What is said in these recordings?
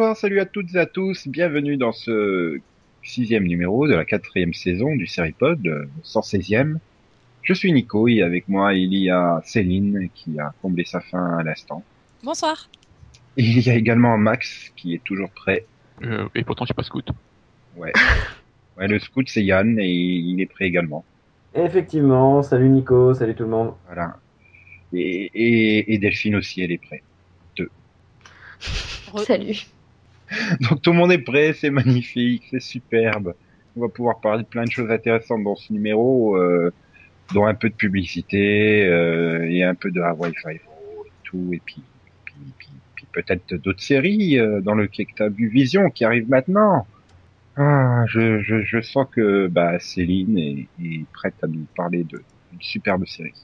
Bonsoir, salut à toutes et à tous, bienvenue dans ce sixième numéro de la quatrième saison du Seripod, euh, 116e. Je suis Nico et avec moi il y a Céline qui a comblé sa faim à l'instant. Bonsoir. Et il y a également Max qui est toujours prêt. Euh, et pourtant, je suis pas scout. Ouais. Ouais, le scout c'est Yann et il est prêt également. Effectivement, salut Nico, salut tout le monde. Voilà. Et, et, et Delphine aussi, elle est prête. Re- Salut. Donc tout le monde est prêt, c'est magnifique, c'est superbe. On va pouvoir parler de plein de choses intéressantes dans ce numéro, euh, dont un peu de publicité euh, et un peu de Hawaii Five-O et tout, et puis, puis, puis, puis peut-être d'autres séries euh, dans le vu Vision qui arrive maintenant. Ah, je, je, je sens que bah, Céline est, est prête à nous parler d'une superbe série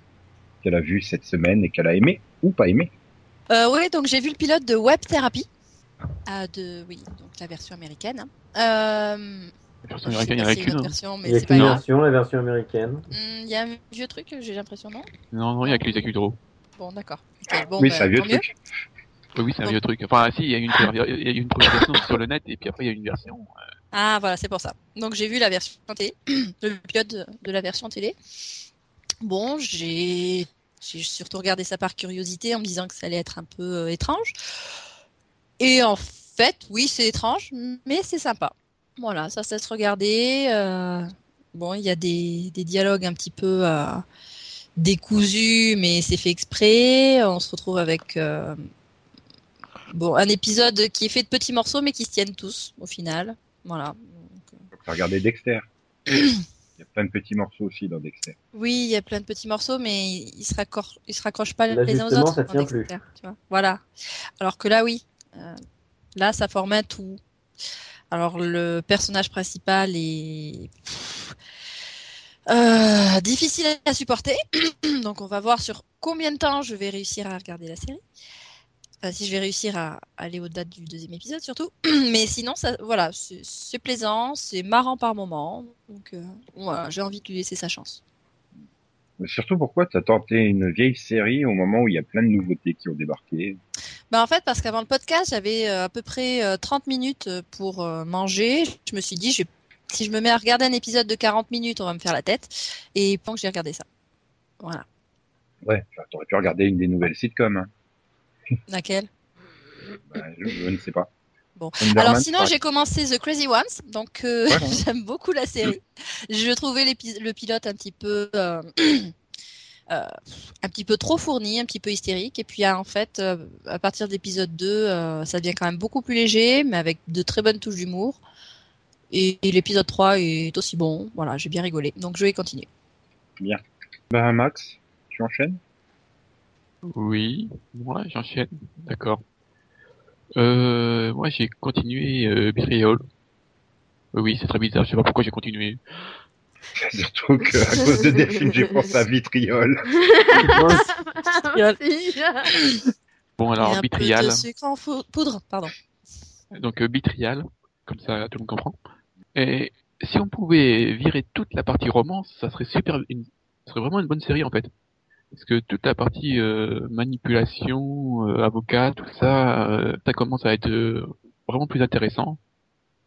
qu'elle a vue cette semaine et qu'elle a aimé ou pas aimé. Euh, ouais, donc j'ai vu le pilote de Web Therapy. Euh, de, oui, donc la version américaine. hein. Euh, La version américaine, il y en a qu'une. autre hein. version, Il mais y a qu'une version, la version américaine. Hmm, Il y a un vieux truc, j'ai l'impression, non? Non, non, il y a que les Acudro. Bon, d'accord. Ok, bon, oui, bah, c'est un vieux truc. Oui, oui, c'est un vieux truc. Enfin, si, il y a une y a une première version sur le net, et puis après, il y a une version. euh, Ah, voilà, c'est pour ça. Donc j'ai vu la version télé, le pilote de, la version télé. Bon, j'ai j'ai surtout regardé ça par curiosité en me disant que ça allait être un peu euh, étrange. Et en fait, oui, c'est étrange, mais c'est sympa. Voilà, ça, ça se regarder. euh, Bon, il y a des, des dialogues un petit peu euh, décousus, mais c'est fait exprès. On se retrouve avec euh, bon un épisode qui est fait de petits morceaux, mais qui se tiennent tous au final. Voilà. Donc, euh, regardé Dexter. Il y a plein de petits morceaux aussi dans Dexter. Oui, il y a plein de petits morceaux, mais ils se raccrochent, ils se raccrochent pas Là, les uns aux justement, autres. ça dans tient Dexter, tu vois. Voilà. Alors que là, oui. Euh, là, ça forme un tout. Alors le personnage principal est euh, difficile à supporter. Donc on va voir sur combien de temps je vais réussir à regarder la série. Si je vais réussir à aller au-delà du deuxième épisode surtout. Mais sinon, ça, voilà, c'est plaisant, c'est marrant par moment. Donc euh, j'ai envie de lui laisser sa chance. Mais surtout, pourquoi t'as tenté une vieille série au moment où il y a plein de nouveautés qui ont débarqué? Bah en fait, parce qu'avant le podcast, j'avais euh, à peu près euh, 30 minutes euh, pour euh, manger. Je me suis dit, je si je me mets à regarder un épisode de 40 minutes, on va me faire la tête. Et pendant que j'ai regardé ça. Voilà. Ouais, enfin, t'aurais pu regarder une des nouvelles sitcoms. Hein. Laquelle? Bah, je, je ne sais pas. Bon. Underman, Alors sinon, j'ai commencé The Crazy Ones, donc euh, j'aime beaucoup la série. Je trouvais le pilote un petit peu, euh, euh, un petit peu trop fourni, un petit peu hystérique. Et puis ah, en fait, euh, à partir de l'épisode 2, euh, ça devient quand même beaucoup plus léger, mais avec de très bonnes touches d'humour. Et, et l'épisode 3 est aussi bon. Voilà, j'ai bien rigolé. Donc je vais continuer. Bien. Bah, Max, tu enchaînes? Oui, moi, j'enchaîne. D'accord. Euh, moi, j'ai continué euh, Betrayal. Euh, oui, c'est très bizarre. Je sais pas pourquoi j'ai continué. Surtout que à cause de Delphine, j'ai pensé à Vitriol. Bon, alors, de sucre en poudre, pardon. Donc, euh. Comme ça, tout le monde comprend. Et si on pouvait virer toute la partie romance, ça serait super, une, ça serait vraiment une bonne série, en fait. Parce que toute la partie euh, manipulation, euh, avocat, tout ça, euh, ça commence à être euh, vraiment plus intéressant.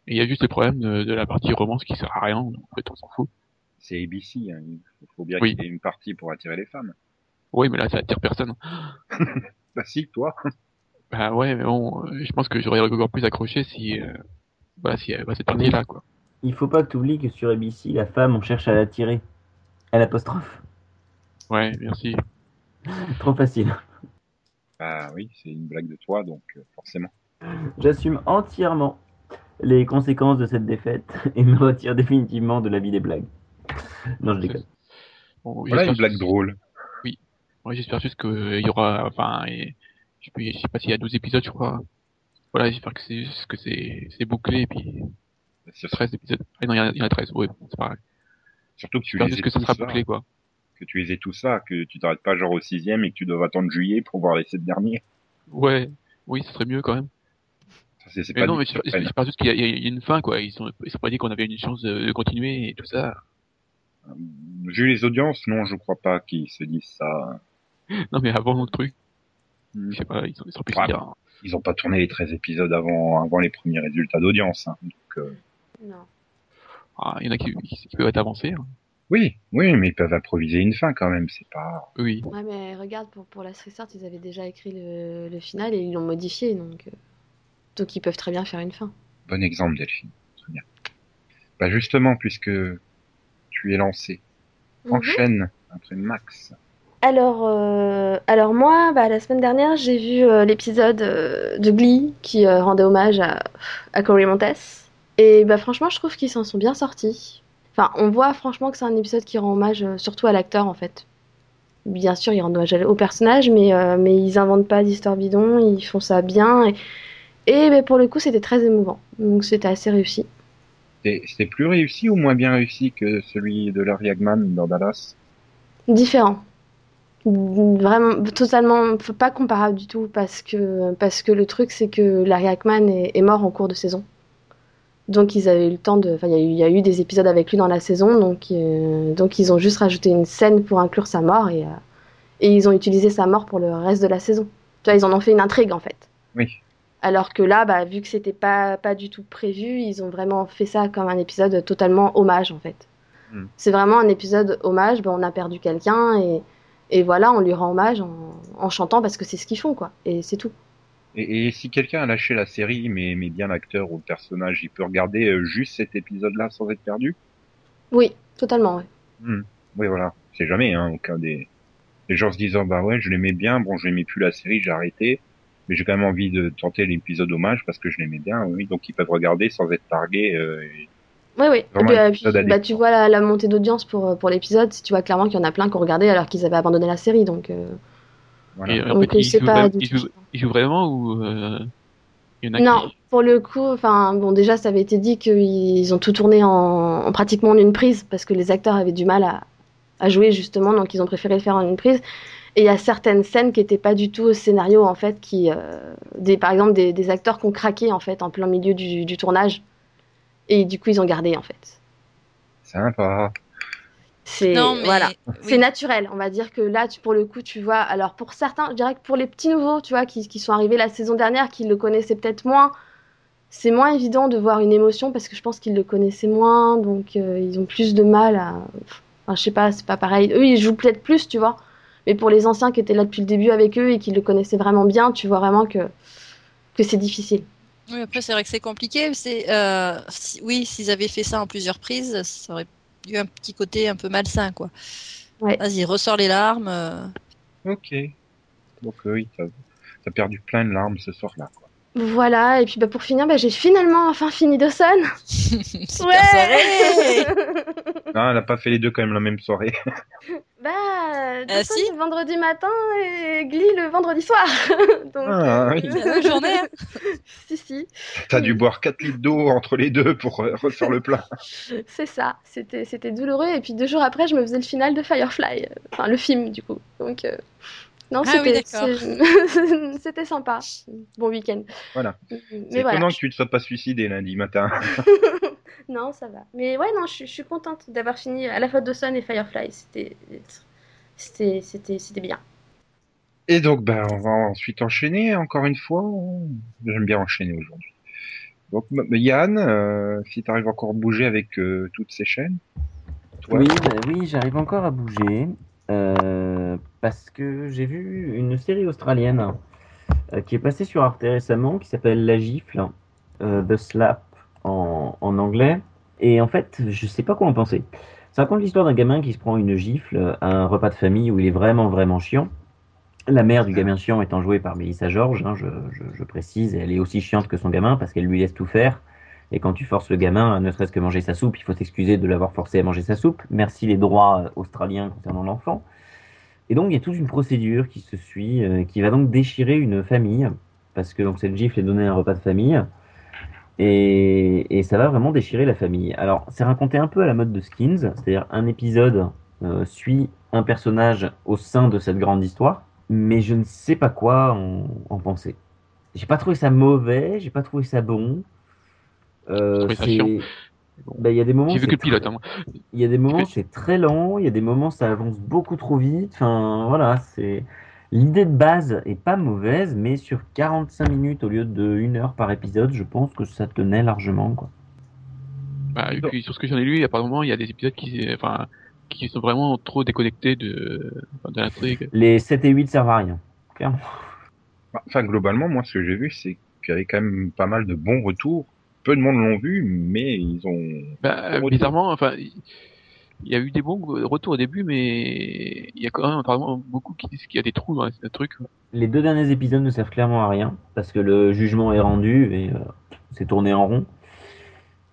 Et il y a juste le problème de, de la partie romance qui sert à rien, donc en fait on s'en fout. C'est ABC, hein. il faut bien Oui. qu'il y ait une partie pour attirer les femmes. Oui, mais là ça attire personne. Bah si, toi. Bah ouais, mais bon, euh, je pense que j'aurais encore plus accroché si, euh, voilà, si bah, cette partie-là, quoi. Il faut pas que tu oublies que sur ABC, la femme, on cherche à l'attirer. À l'apostrophe. Ouais, merci. Trop facile. Bah oui, c'est une blague de toi, donc euh, forcément. J'assume entièrement les conséquences de cette défaite et me retire définitivement de la vie des blagues. Non, je déconne. Bon, Voilà une blague drôle. Ouais, j'espère juste qu'il y aura, enfin, et, je sais, plus- je sais pas s'il y a 12 épisodes, je crois. Voilà, j'espère que c'est que c'est c'est bouclé, et puis C'est 13 épisodes. Ah non, il y en a, il y en a 13, ouais, bon, c'est pareil. Surtout que tu J'espère les juste que ça sera bouclé, quoi. Que tu les aies tous là, que tu t'arrêtes pas genre au sixième et que tu dois attendre juillet pour voir les sept derniers. Ouais, oui, ce serait mieux quand même. Ça, C'est c'est Mais pas non, mais reprennent. j'espère juste qu'il y, a- y une fin, quoi. Ils sont, ils sont pas dit qu'on avait une chance de, de continuer et tout ça. Vu les audiences, non, je crois pas qu'ils se disent ça. Non, mais avant le truc. Je sais pas, ils sont, ils sont plus Ouais, fiers. Ils ont pas tourné les 13 épisodes avant, avant les premiers résultats d'audience. hein. Donc, euh, Non. Ah, il y en a qui, qui, qui peuvent être avancés. hein. Oui, oui, mais ils peuvent improviser une fin quand même. C'est pas. Oui. Ouais, mais regarde, pour, pour la Restart, ils avaient déjà écrit le, le final et ils l'ont modifié, donc, euh, donc ils peuvent très bien faire une fin. Bon exemple, Delphine. Très bien. Bah justement, puisque tu es lancé, Mhm. enchaîne après Max. Alors, euh, alors moi, bah, la semaine dernière, j'ai vu euh, l'épisode euh, de Glee qui euh, rendait hommage à, à Cory Montes. Et bah, franchement, je trouve qu'ils s'en sont bien sortis. Enfin, on voit franchement que c'est un épisode qui rend hommage euh, surtout à l'acteur en fait. Bien sûr, ils rendent hommage au personnage, mais, euh, mais ils inventent pas d'histoire bidon, ils font ça bien. Et, et bah, pour le coup, c'était très émouvant. Donc c'était assez réussi. C'était c'était plus réussi ou moins bien réussi que celui de Larry Hagman dans Dallas? Différent. Vraiment, totalement pas comparable du tout parce que, parce que le truc c'est que Larry Hackman est, est mort en cours de saison. Donc ils avaient eu le temps de. Enfin, il y, a eu- il y a eu des épisodes avec lui dans la saison, donc, euh, donc ils ont juste rajouté une scène pour inclure sa mort et, euh, et ils ont utilisé sa mort pour le reste de la saison. Tu vois, ils en ont fait une intrigue en fait. Oui. Alors que là, bah, vu que c'était pas, pas du tout prévu, ils ont vraiment fait ça comme un épisode totalement hommage en fait. Hmm. C'est vraiment un épisode hommage, bah, on a perdu quelqu'un et, et voilà, on lui rend hommage en, en chantant parce que c'est ce qu'ils font quoi. Et c'est tout. Et, et si quelqu'un a lâché la série, mais, mais bien l'acteur ou le personnage, il peut regarder euh, juste cet épisode-là sans être perdu? Oui, totalement, ouais. Hmm. Oui, voilà. C'est jamais, hein, au cas des... Les gens se disant, bah ouais, je l'aimais bien, bon, je l'aimais plus la série, j'ai arrêté, mais j'ai quand même envie de tenter l'épisode hommage parce que je l'aimais bien, oui, donc ils peuvent regarder sans être targués. euh, et- Oui, oui. Et puis, euh, puis, bah, tu vois la, la montée d'audience pour, euh, pour l'épisode, tu vois clairement qu'il y en a plein qui ont regardé alors qu'ils avaient abandonné la série. Donc, euh, voilà. Et en donc fait, euh, ils c'est jouent, pas vraiment, du ils, tout. jouent, ils jouent vraiment ou euh, il y en a Non, qui... pour le coup, enfin, bon, déjà, ça avait été dit qu'ils ont tout tourné en, en pratiquement en une prise parce que les acteurs avaient du mal à, à jouer justement, donc ils ont préféré le faire en une prise. Et il y a certaines scènes qui n'étaient pas du tout au scénario en fait, qui, euh, des, par exemple, des, des acteurs qui ont craqué en fait en plein milieu du, du tournage. Et du coup, ils ont gardé en fait. Sympa. C'est mais voilà. oui. C'est naturel, on va dire que là, tu, pour le coup, tu vois. Alors, pour certains, je dirais que pour les petits nouveaux, tu vois, qui, qui sont arrivés la saison dernière, qui le connaissaient peut-être moins, c'est moins évident de voir une émotion parce que je pense qu'ils le connaissaient moins, donc euh, ils ont plus de mal à. Enfin, je sais pas, c'est pas pareil. Eux, ils jouent peut-être plus, tu vois. Mais pour les anciens qui étaient là depuis le début avec eux et qui le connaissaient vraiment bien, tu vois vraiment que, que c'est difficile. Oui, après, c'est vrai que c'est compliqué. C'est, euh, si- oui, s'ils avaient fait ça en plusieurs prises, ça aurait eu un petit côté un peu malsain, quoi. Ouais. Vas-y, ressors les larmes. euh. Ok. Donc euh, oui, t'as as perdu plein de larmes ce soir-là. quoi. Voilà, et puis bah, pour finir, bah, j'ai finalement enfin fini Dawson. Soirée Non, elle a pas fait les deux quand même la même soirée. Bah, Ah, Dawson si. le vendredi matin et Glee le vendredi soir. Donc, Ah, euh, oui. C'est la même journée. hein. si, si, T'as dû boire 4 litres d'eau entre les deux pour euh, refaire le plat. c'est ça. C'était, c'était douloureux. Et puis deux jours après, je me faisais le final de Firefly. euh, Enfin, le film, du coup. Donc, euh, non, Ah c'était, sympa. Bon week-end. Voilà. C'est Mais voilà. étonnant que tu te sois pas suicidé lundi matin. Non, ça va. Mais ouais, non, je, suis- je suis contente d'avoir fini à la fois Dawson et Firefly. C'était, c'était, c'était, c'était bien. Et donc, ben, on va ensuite enchaîner encore une fois. J'aime bien enchaîner aujourd'hui. Donc, Yann, euh, si t'arrives encore à bouger avec euh, toutes ces chaînes? Toi, Oui, bah oui, j'arrive encore à bouger euh, parce que j'ai vu une série australienne euh, qui est passée sur Arte récemment qui s'appelle La Gifle, euh, The Slap en, anglais. Et en fait, je sais pas quoi en penser. Ça raconte l'histoire d'un gamin qui se prend une gifle à un repas de famille où il est vraiment, vraiment chiant. La mère du gamin chiant étant jouée par Mélissa George, hein, je, je- précise, elle est aussi chiante que son gamin parce qu'elle lui laisse tout faire. Et quand tu forces le gamin ne serait-ce que manger sa soupe, il faut s'excuser de l'avoir forcé à manger sa soupe. Merci les droits euh, australiens concernant l'enfant. Et donc il y a toute une procédure qui se suit, euh, qui va donc déchirer une famille, parce que donc cette gifle est donnée à un repas de famille, et, et ça va vraiment déchirer la famille. Alors c'est raconté un peu à la mode de Skins, c'est-à-dire un épisode euh, suit un personnage au sein de cette grande histoire, mais je ne sais pas quoi en, en penser. J'ai pas trouvé ça mauvais, j'ai pas trouvé ça bon. Euh. Ben, il y a des moments. Vu c'est que le pilote. très- Hein. il y a des moments, que- c'est très lent, il y a des moments, ça avance beaucoup trop vite. Enfin, voilà, c'est. L'idée de base est pas mauvaise, mais sur 45 minutes au lieu de 1 heure par épisode, je pense que ça tenait largement. Quoi. Bah, et puis sur ce que j'en ai lu, apparemment, il y a des épisodes qui, enfin, qui sont vraiment trop déconnectés de, de l'intrigue. Les 7 et 8 servent à rien, clairement. Enfin, globalement, moi, ce que j'ai vu, c'est qu'il y avait quand même pas mal de bons retours. Peu de monde l'ont vu, mais ils ont. Bah, Bon bizarrement, enfin, il y a eu des bons retours au début, mais il y a quand même apparemment beaucoup qui disent qu'il y a des trous dans le truc. Les deux derniers épisodes ne servent clairement à rien, parce que le jugement est rendu et euh, c'est tourné en rond.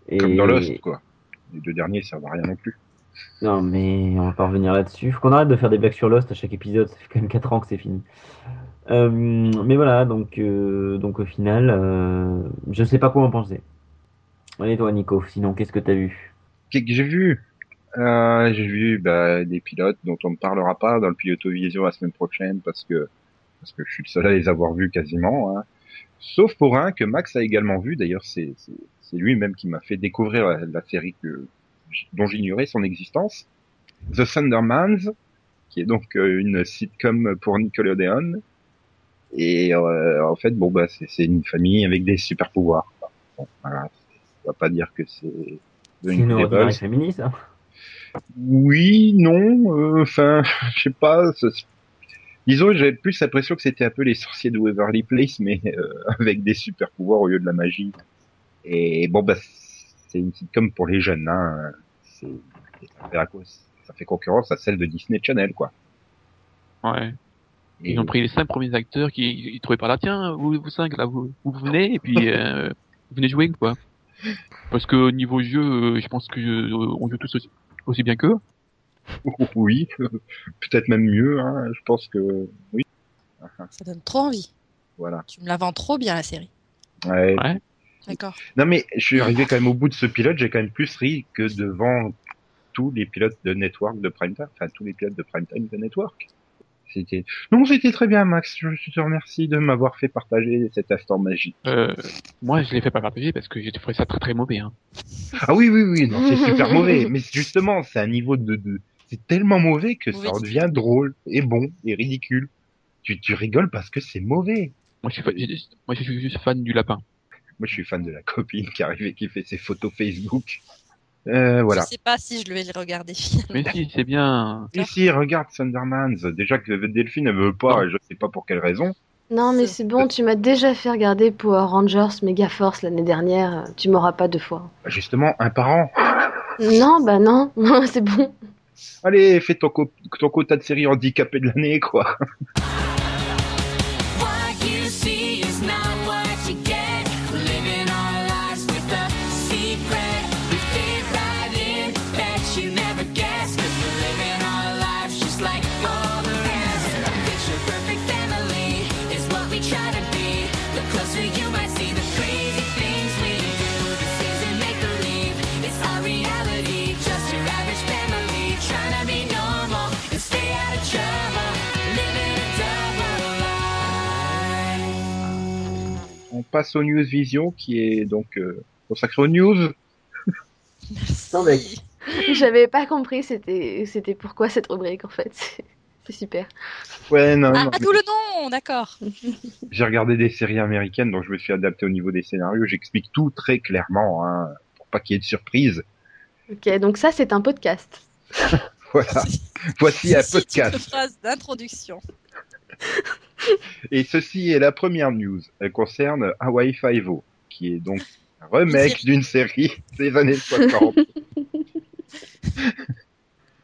Et... Comme dans Lost, quoi. Les deux derniers servent à rien non plus. Non, mais on va pas revenir là-dessus. Faut qu'on arrête de faire des blagues sur Lost à chaque épisode. Ça fait quand même 4 ans que c'est fini. Euh, mais voilà, donc, euh, donc au final, euh, je sais pas quoi en penser. Allez, toi, Nico, sinon, qu'est-ce que t'as vu? Qu'est-ce que j'ai vu? Euh, J'ai vu bah, des pilotes dont on ne parlera pas dans le Pilotovision la semaine prochaine parce que parce que je suis le seul à les avoir vus quasiment. Hein. Sauf pour un que Max a également vu. D'ailleurs, c'est lui-même qui m'a fait découvrir la, série que dont j'ignorais son existence. The Thundermans, qui est donc euh, une sitcom pour Nickelodeon. Et euh, en fait, bon bah c'est une famille avec des super pouvoirs. Voilà, on va pas dire que c'est une féministe, hein Oui, non, euh, enfin, je sais pas. Disons, j'avais plus l'impression que c'était un peu les sorciers de Waverly Place, mais euh, avec des super pouvoirs au lieu de la magie. Et bon, bah, c'est une sitcom pour les jeunes, hein. C'est, ça fait Ça concurrence à celle de Disney Channel, quoi. Ouais. Et Ils ont pris les cinq premiers acteurs qui ils trouvaient par là, tiens, vous, vous cinq là, vous, vous venez et puis euh, vous venez jouer quoi. Parce que au niveau jeu, euh, je pense que euh, on joue tous aussi, aussi bien qu'eux. oui, peut-être même mieux. Hein. Je pense que oui. Ça donne trop envie. Voilà. Tu me la vends trop bien la série. Ouais. Ouais. D'accord. Non mais je suis arrivé quand même au bout de ce pilote, j'ai quand même plus ri que devant tous les pilotes de Network de Prime Time, enfin tous les pilotes de Prime Time de Network. C'était non, c'était très bien Max, je te remercie de m'avoir fait partager cet instant magique. Euh, moi, je l'ai fait pas partager parce que j'ai trouvé ça très très mauvais. Hein. Ah oui oui oui, non, c'est super mauvais, mais justement, c'est un niveau de, de... c'est tellement mauvais que ça devient drôle et bon et ridicule. Tu tu rigoles parce que c'est mauvais. Moi, je suis, fa- j'ai- moi, je suis juste fan du lapin. Moi, je suis fan de la copine qui arrive et qui fait ses photos Facebook. Euh, voilà. Je sais pas si je vais le regarder. Mais si, c'est bien. Mais si, regarde Thundermans. Déjà que Delphine ne veut pas, et je sais pas pour quelle raison. Non, mais c'est bon, tu m'as déjà fait regarder Power Rangers Megaforce l'année dernière. Tu m'auras pas deux fois. Justement, un parent. Non, bah non, c'est bon. Allez, fais ton, co- ton quota de série handicapé de l'année, quoi. Passe aux News Vision, qui est donc euh, consacré aux news. Sans bec. J'avais pas compris c'était c'était pourquoi cette rubrique en fait. C'est- super. Ouais, non, Ah, non. mais d'où le nom, d'accord. J'ai regardé des séries américaines, donc je me suis adapté au niveau des scénarios. J'explique tout très clairement, hein, pour pas qu'il y ait de surprise. Ok, donc ça c'est un podcast. Voilà. Voici un est une podcast. phrase d'introduction. Et ceci est la première news. Elle concerne Hawaii Five-O, qui est donc un remake d'une série des années 60.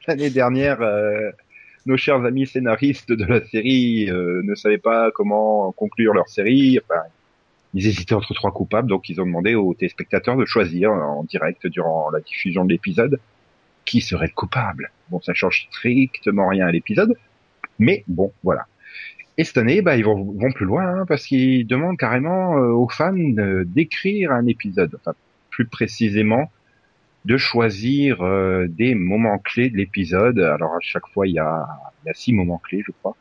L'année dernière, euh, nos chers amis scénaristes de la série euh, ne savaient pas comment conclure leur série. Enfin, ils hésitaient entre trois coupables, donc ils ont demandé aux téléspectateurs de choisir en direct durant la diffusion de l'épisode qui serait le coupable. Bon, ça change strictement rien à l'épisode, mais bon, voilà. Et cette année, bah, ils vont, plus loin hein, parce qu'ils demandent carrément euh, aux fans d'écrire un épisode, enfin plus précisément de choisir euh, des moments clés de l'épisode. Alors à chaque fois, il y a, il six moments clés, je crois,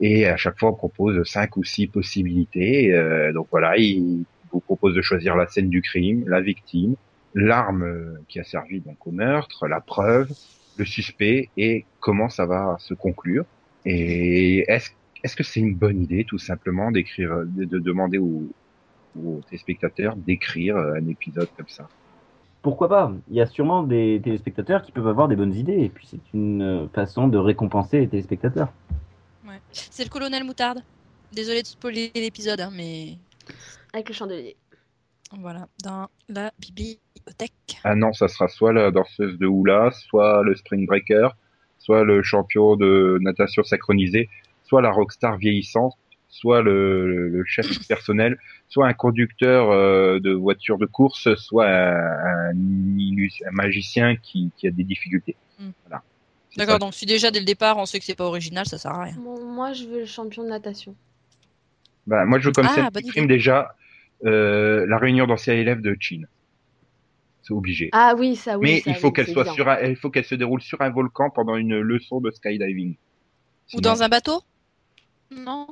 et à chaque fois, on propose cinq ou six possibilités. Euh, donc voilà, ils vous proposent de choisir la scène du crime, la victime, l'arme qui a servi donc au meurtre, la preuve, le suspect et comment ça va se conclure. Et est-ce est-ce que c'est une bonne idée, tout simplement, d'écrire, euh, de, de demander aux, aux téléspectateurs d'écrire euh, un épisode comme ça? Pourquoi pas? Il y a sûrement des téléspectateurs qui peuvent avoir des bonnes idées, et puis c'est une euh, façon de récompenser les téléspectateurs. Ouais. C'est le colonel Moutarde. Désolé de spoiler l'épisode, hein, mais Avec le chandelier. voilà, dans la bibliothèque. Ah non, ça sera soit la danseuse de hula, soit le spring breaker, soit le champion de natation synchronisée, soit la rockstar vieillissante, soit le, le chef personnel, soit un conducteur euh, de voiture de course, soit un, un, illus- un magicien qui, qui a des difficultés. Hmm. Voilà. D'accord, ça. donc si déjà dès le départ on sait que c'est pas original, ça sert à rien. Bon, moi, je veux le champion de natation. Bah, moi, je veux comme Ah, qui prime déjà euh, la réunion d'anciens élèves de Chin. C'est obligé. Ah oui, ça oui. Mais ça, il faut oui, qu'elle c'est soit bien. sur un, il faut qu'elle se déroule sur un volcan pendant une leçon de skydiving. Ou dans un bateau? Non.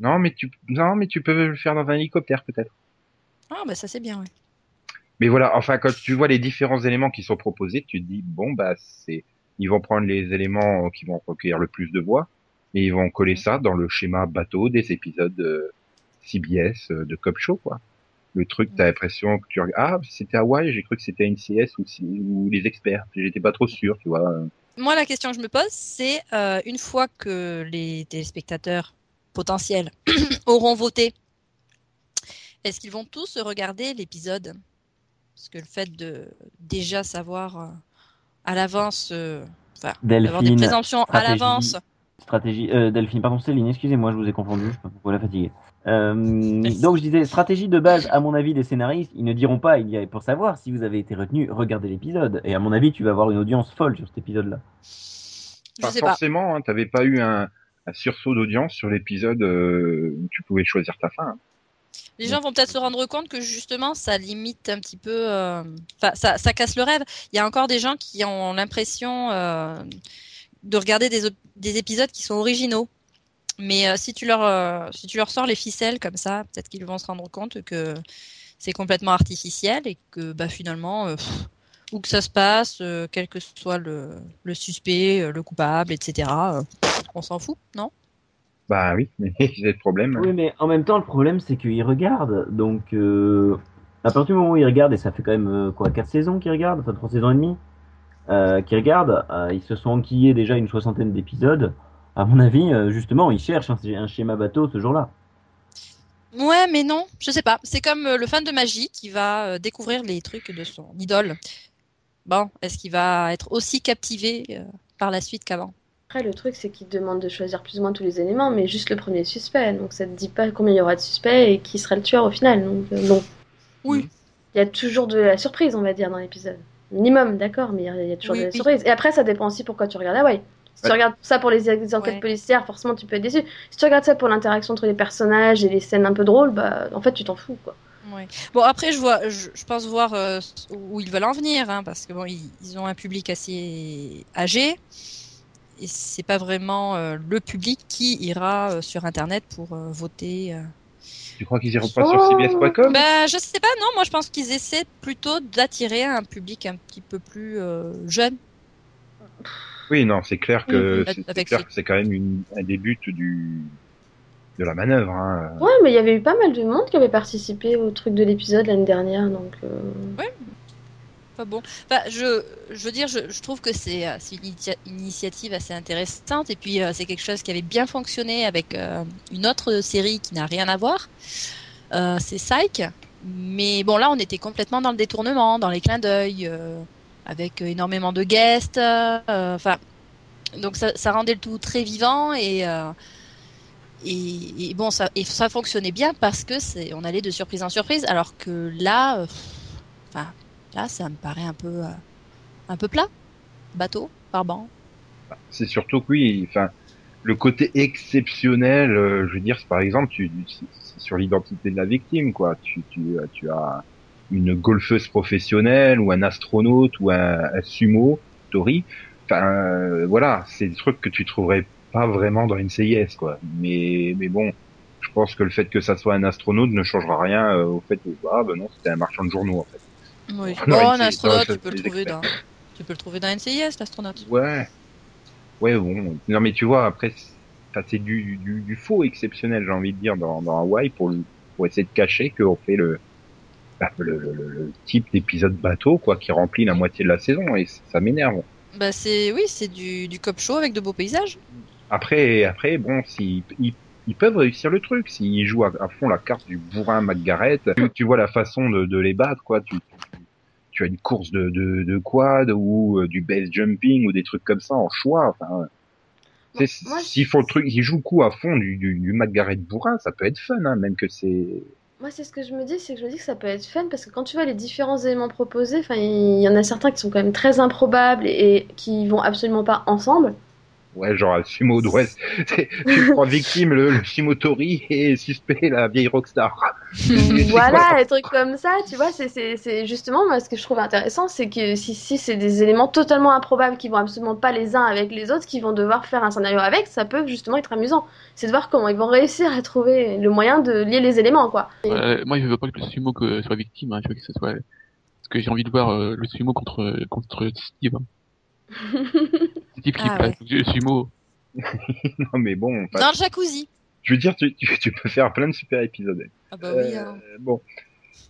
Non, mais tu, non, mais tu peux le faire dans un hélicoptère peut-être. Ah bah ça c'est bien, ouais. Mais voilà, enfin, quand tu vois les différents éléments qui sont proposés, tu te dis bon bah c'est, ils vont prendre les éléments qui vont recueillir le plus de voix et ils vont coller ça dans le schéma bateau des épisodes de CBS euh, de Cop Show quoi. Le truc, t'as l'impression que tu regardes, ah c'était Hawaï, j'ai cru que c'était NCS ou, ou les experts, j'étais pas trop sûr, tu vois. Moi la question que je me pose c'est euh, une fois que les téléspectateurs potentiels auront voté, est-ce qu'ils vont tous regarder l'épisode? Parce que le fait de déjà savoir euh, à l'avance, euh, enfin, d'avoir des présomptions à l'avance. stratégie. Delphine, pardon, Céline, excusez-moi, je vous ai confondu, je sais pas pourquoi la fatiguer. Euh, donc je disais, stratégie de base, à mon avis, des scénaristes, ils ne diront pas, il y a, pour savoir si vous avez été retenu, regardez l'épisode. Et à mon avis, tu vas avoir une audience folle sur cet épisode-là. Pas forcément, hein, t'avais pas eu un, un sursaut d'audience sur l'épisode euh, où tu pouvais choisir ta fin. hein. Les gens vont peut-être se rendre compte que justement, ça limite un petit peu, euh, enfin, ça, ça casse le rêve. Il y a encore des gens qui ont l'impression euh, de regarder des épisodes qui sont originaux. Mais euh, si tu leur, euh, si tu leur sors les ficelles comme ça, peut-être qu'ils vont se rendre compte que c'est complètement artificiel et que bah, finalement, euh, pff, où que ça se passe, euh, quel que soit le, le suspect, euh, le coupable, etc., euh, pff, on s'en fout, non? Bah oui, mais c'est le problème. Oui, mais en même temps, le problème, c'est qu'ils regardent. Donc, euh, à partir du moment où ils regardent, et ça fait quand même, quoi, 4 saisons qu'ils regardent, enfin 3 saisons et demie, euh, qu'ils regardent, euh, ils se sont enquillés déjà une soixantaine d'épisodes. À mon avis, euh, justement, ils cherchent un, un schéma bateau ce jour-là. Ouais, mais non, je sais pas. C'est comme euh, le fan de magie qui va euh, découvrir les trucs de son idole. Bon, est-ce qu'il va être aussi captivé par la suite qu'avant? Après, le truc, c'est qu'ils te demandent de choisir plus ou moins tous les éléments, mais juste le premier suspect. Donc, ça te dit pas combien il y aura de suspects et qui sera le tueur au final. Donc, euh, non. Oui. Il y a toujours de la surprise, on va dire, dans l'épisode. Minimum, d'accord, mais il y a- toujours Oui, de la oui. surprise. Et après, ça dépend aussi pourquoi tu regardes Hawaii. Si tu regardes ça pour les, enquêtes Ouais. policières, forcément, tu peux être déçu. Si tu regardes ça pour l'interaction entre les personnages et les scènes un peu drôles, bah, en fait, tu t'en fous, quoi. Ouais. Bon, après, je vois, je, je pense voir euh, où ils veulent en venir, hein, parce que bon, ils, ils ont un public assez âgé. Et c'est pas vraiment euh, le public qui ira euh, sur Internet pour euh, voter. euh. Tu crois qu'ils iront pas sur Oh. CBS.com Ben, je sais pas, non, moi je pense qu'ils essaient plutôt d'attirer un public un petit peu plus euh, jeune. Oui, non, c'est clair que c'est- quand même une, un des buts du de la manœuvre. Hein. Ouais, mais il y avait eu pas mal de monde qui avait participé au truc de l'épisode l'année dernière, donc. euh, Pas bon. Enfin, je, je veux dire, je, je trouve que c'est euh, c'est une initia- initiative assez intéressante et puis euh, c'est quelque chose qui avait bien fonctionné avec euh, une autre série qui n'a rien à voir. Euh, c'est Psych. Mais bon, là, on était complètement dans le détournement, dans les clins d'œil, euh, avec énormément de guests. euh, Enfin, donc ça, rendait le tout très vivant et euh, et, bon, ça ça fonctionnait bien parce que c'est on allait de surprise en surprise, alors que là, euh. Là, ça me paraît un peu, euh, un peu plat. Bateau, par banc. C'est surtout que oui, enfin, le côté exceptionnel, euh, je veux dire, par exemple, sur l'identité de la victime, quoi. Tu, tu, euh, tu as une golfeuse professionnelle ou un astronaute ou un, un sumo, Tori. Enfin, euh, voilà, c'est des trucs que tu trouverais pas vraiment dans une CIS, quoi. Mais, mais bon, je pense que le fait que ça soit un astronaute ne changera rien euh, au fait que, ah, ben non, c'était un marchand de journaux, en fait. Oui. Non, Bon, un astronaute, tu peux le trouver dans, tu peux le trouver dans NCIS, l'astronaute. Ouais. Ouais, bon. Non, mais tu vois, après, c'est du, du, du faux exceptionnel, j'ai envie de dire, dans, dans Hawaii pour, pour essayer de cacher qu'on fait le, bah, le, le, le- le type d'épisode bateau, quoi, qui remplit la moitié de la saison et ça m'énerve. Bah c'est oui, c'est du, du cop show avec de beaux paysages. Après, après, bon, s'ils ils, ils peuvent réussir le truc, s'ils jouent à, à fond la carte du bourrin McGarrett, tu, tu vois la façon de, de les battre, quoi. Tu, tu, as une course de, de, de quad ou euh, du base jumping ou des trucs comme ça en choix. Enfin, Bon, s'ils font le truc, ils jouent le coup à fond du, du, du McGarrett bourrin, ça peut être fun, hein, même que c'est. Moi, c'est ce que je me dis, c'est que je me dis que ça peut être fun parce que quand tu vois les différents éléments proposés, il y en a certains qui sont quand même très improbables et qui vont absolument pas ensemble. Ouais, genre un sumo d'Ouest. tu prends victime le, le Shimotori et suspect la vieille rockstar. voilà, des trucs comme ça, tu vois, c'est- c'est c'est justement moi ce que je trouve intéressant, c'est que si, si c'est des éléments totalement improbables qui vont absolument pas les uns avec les autres, qui vont devoir faire un scénario avec, ça peut justement être amusant. C'est de voir comment ils vont réussir à trouver le moyen de lier les éléments, quoi. Et- Euh, moi, je veux pas que le sumo que soit victime, hein, je veux que ce soit, parce que j'ai envie de voir euh, le sumo contre contre Steve. Steve qui Ah place le sumo. non, mais bon, enfin, Dans le jacuzzi. je veux dire, tu, tu, tu peux faire plein de super épisodes. Ah bah oui. Euh, hein. Bon.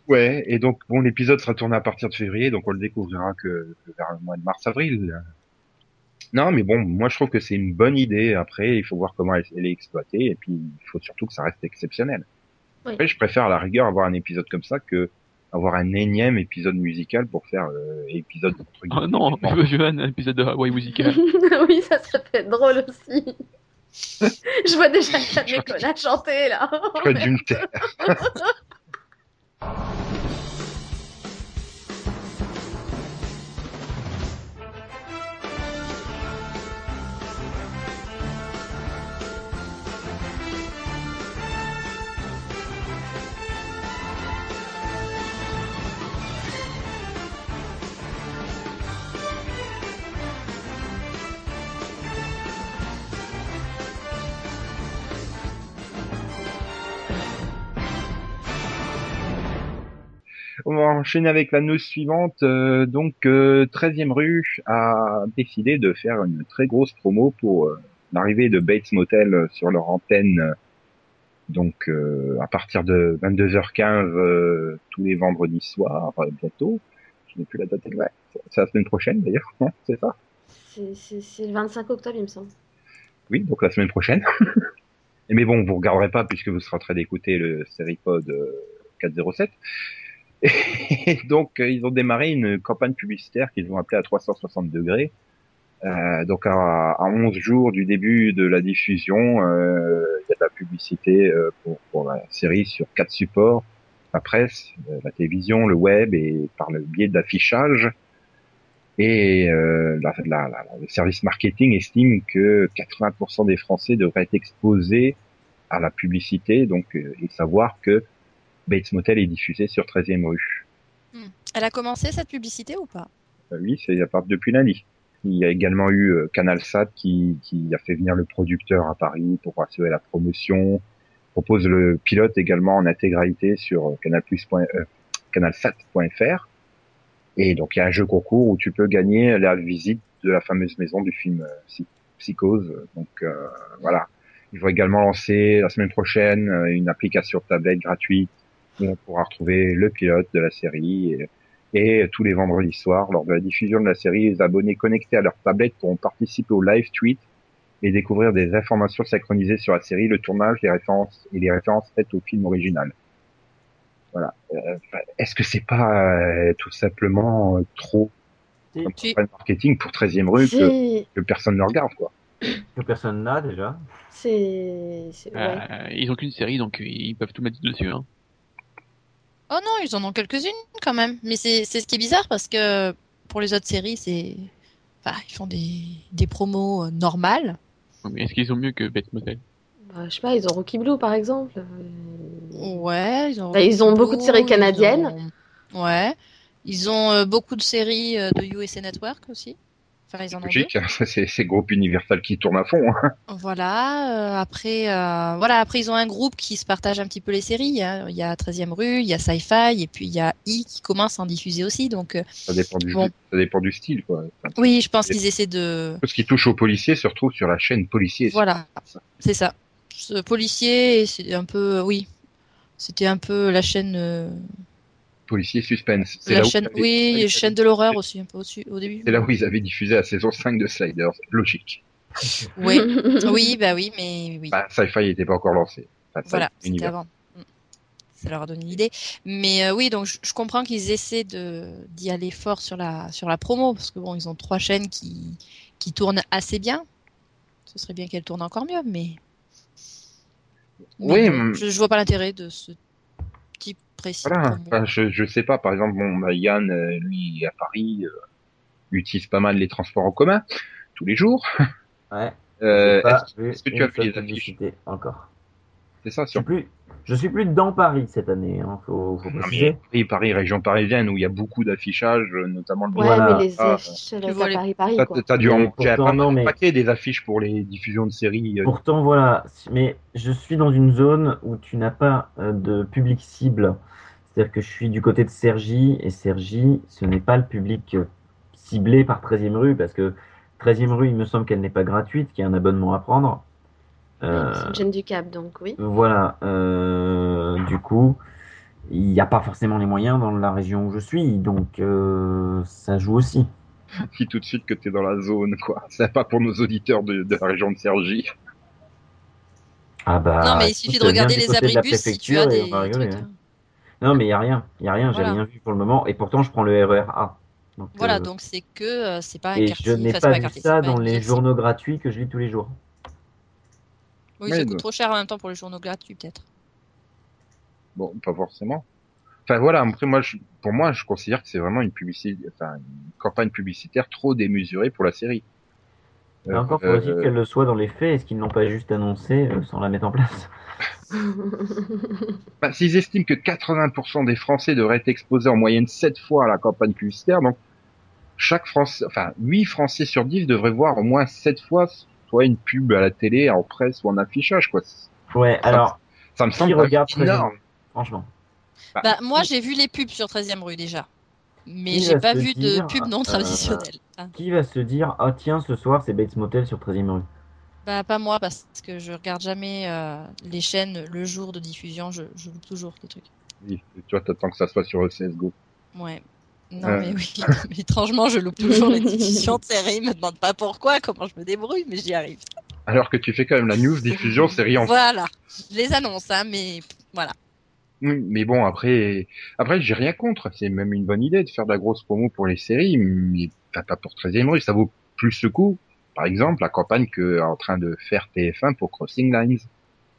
Ouais, et donc, bon, l'épisode sera tourné à partir de février, donc on le découvrira que, que vers le mois de mars-avril. Non, mais bon, moi je trouve que c'est une bonne idée. Après, il faut voir comment elle, elle est exploitée, et puis il faut surtout que ça reste exceptionnel. Oui. Après, je préfère à la rigueur avoir un épisode comme ça que avoir un énième épisode musical pour faire euh, épisode entre Oh guillemets, non, je je veux un épisode de Hawaii musical. oui, ça, ça peut être drôle aussi. je vois déjà Mécona chanter là. J'aurais On va enchaîner avec la news suivante. Euh, donc, euh, 13e rue a décidé de faire une très grosse promo pour euh, l'arrivée de Bates Motel sur leur antenne. Donc, euh, à partir de 22h15 euh, tous les vendredis soirs, euh, bientôt. Je n'ai plus la date exacte. C'est la semaine prochaine d'ailleurs, non C'est ça? C'est- le 25 octobre, il me semble. Oui, donc la semaine prochaine. Mais bon, vous regarderez pas puisque vous serez en train d'écouter le Seripod euh, 407. Et donc, euh, ils ont démarré une campagne publicitaire qu'ils ont appelée à 360 degrés. Euh, donc, à, à 11 jours du début de la diffusion, euh, il y a de la publicité euh, pour, pour la série sur quatre supports la presse, euh, la télévision, le web et par le biais d'affichage. Et euh, la- la- la- le service marketing estime que 80% des Français devraient être exposés à la publicité, donc et savoir que Bates Motel est diffusé sur 13e rue. Elle a commencé cette publicité ou pas? Euh, oui, c'est à part depuis lundi. Il y a également eu euh, CanalSat qui, qui a fait venir le producteur à Paris pour assurer la promotion. Propose le pilote également en intégralité sur euh, canalplus. euh, canalsat.fr. Et donc il y a un jeu concours où tu peux gagner la visite de la fameuse maison du film euh, Psy- Psychose. Donc voilà. Ils vont également lancer la semaine prochaine une application tablette gratuite où on pourra retrouver le pilote de la série. Et, et tous les vendredis soirs, lors de la diffusion de la série, les abonnés connectés à leur tablette pourront participer au live tweet et découvrir des informations synchronisées sur la série, le tournage, les références et les références faites au film original. Voilà. Euh, Est-ce que c'est pas euh, tout simplement euh, trop comme campagne marketing pour 13e rue que, personne ne regarde quoi? Que personne n'a déjà. C'est. c'est- ouais. Euh, ils ont qu'une série, donc ils peuvent tout mettre dessus. Hein. Oh non, ils en ont quelques-unes quand même. Mais c'est c'est ce qui est bizarre parce que pour les autres séries, c'est. Enfin, ils font des, des promos euh, normales. Mais est-ce qu'ils ont mieux que Bates Motel? Bah, je sais pas, ils ont Rocky Blue par exemple. Euh, Ouais, ils ont. Bah, ils ont beaucoup de séries ils canadiennes. ont- Ouais. Ils ont euh, beaucoup de séries euh, de USA Network aussi. Enfin, ils en ont deux. Logique, c'est groupe Universal qui tourne à fond. hein. Voilà. euh, après, euh, voilà. Après, ils ont un groupe qui se partage un petit peu les séries. hein. Il y a 13e rue, il y a Sci-Fi, et puis il y a I qui commence à en diffuser aussi. Donc, euh, Ça dépend du, Bon. ça dépend du style, quoi. Enfin, oui, je pense qu'ils essaient de. tout ce qui touche aux policiers se retrouve sur la chaîne policier. Voilà. C'est ça. Ce policier, c'est un peu, oui. C'était un peu la chaîne, Policier suspense. C'est la chaîne, avaient- oui, chaîne de l'horreur aussi, un peu au-dessus, au début. C'est là où ils avaient diffusé la saison 5 de Sliders. Logique. Oui, oui, bah oui, mais oui. Bah, Sci-Fi n'était pas encore lancé. Enfin, Voilà, c'était avant. Mm. Ça leur a donné l'idée. Mais euh, oui, donc je, je comprends qu'ils essaient de d'y aller fort sur la sur la promo parce que bon, ils ont trois chaînes qui qui tournent assez bien. Ce serait bien qu'elles tournent encore mieux, mais, Oui, je, je vois pas l'intérêt de ce précis. de Voilà. promo. Enfin, je, je sais pas. Par exemple, bon, bah, Yann, euh, lui, à Paris, euh, utilise pas mal les transports en commun tous les jours. Ouais. Euh, est-ce que tu as vu les affiches publicité encore. C'est ça, Je suis plus, je suis plus dans Paris cette année, hein, faut, faut Non, préciser. mais Paris, Paris, région parisienne, où il y a beaucoup d'affichage, notamment le Ouais, Voilà. mais les Ah, affiches, vois les- Paris, Paris, T'as dû en Mais manquer pourtant, un, non, mais- paquet des affiches pour les diffusions de séries. euh, Pourtant, voilà, mais je suis dans une zone où tu n'as pas euh, de public cible. C'est-à-dire que je suis du côté de Sergi, et Sergi, ce n'est pas le public euh, ciblé par 13e rue, parce que 13e rue, il me semble qu'elle n'est pas gratuite, qu'il y a un abonnement à prendre. Euh, C'est une chaîne du Cap, donc oui. voilà, euh, du coup, il n'y a pas forcément les moyens dans la région où je suis, donc euh, ça joue aussi. dis tout de suite que t'es dans la zone, quoi. C'est pas pour nos auditeurs de, de la région de Sergi. Ah bah, non, mais il suffit de regarder du les côté de la abribus si tu as préfecture et des on va rigoler, trucs. hein. Non, mais il n'y a rien, il y a rien, j'ai Voilà. rien vu pour le moment, et pourtant je prends le RER A. Donc, Voilà, euh, donc c'est que euh, c'est pas un et quartier. je n'ai pas un vu quartier, ça pas dans les journaux gratuits que je lis tous les jours. Oui, Ouais, ça coûte trop cher en même temps pour les journaux gratuits, peut-être. Bon, pas forcément. Enfin voilà, après moi, je, pour moi, je considère que c'est vraiment une publicité, enfin une campagne publicitaire trop démesurée pour la série. Euh, encore faut-il euh, qu'elle le soit dans les faits, est-ce qu'ils ne l'ont pas juste annoncé euh, sans la mettre en place? Bah, S'ils estiment que 80% des Français devraient être exposés en moyenne 7 fois à la campagne publicitaire, donc chaque Français, enfin 8 Français sur 10 devraient voir au moins 7 fois soit une pub à la télé, en presse ou en affichage, quoi. Ouais, alors, Ça me semble regarde énorme. 13e franchement Bah, moi, j'ai vu les pubs sur 13e rue déjà. Mais j'ai pas vu dire, de pub non euh, traditionnelle. Qui va se dire, ah tiens, ce soir c'est Bates Motel sur 13e rue Bah, pas moi, parce que je regarde jamais euh, les chaînes le jour de diffusion. Je, je loupe toujours des trucs. Oui, tu vois, t'attends que ça soit sur le CSGO. Ouais. Non, Euh. mais oui. mais étrangement, je loupe toujours les diffusions de séries. Me demande pas pourquoi, comment je me débrouille, mais j'y arrive. Alors que tu fais quand même la news diffusion série en Voilà. Je les annonce, hein, mais voilà. Oui, mais bon, après, après, j'ai rien contre. C'est même une bonne idée de faire de la grosse promo pour les séries, mais pas pas pour 13e rue. Ça vaut plus ce coup. Par exemple, la campagne que est en train de faire TF1 pour Crossing Lines.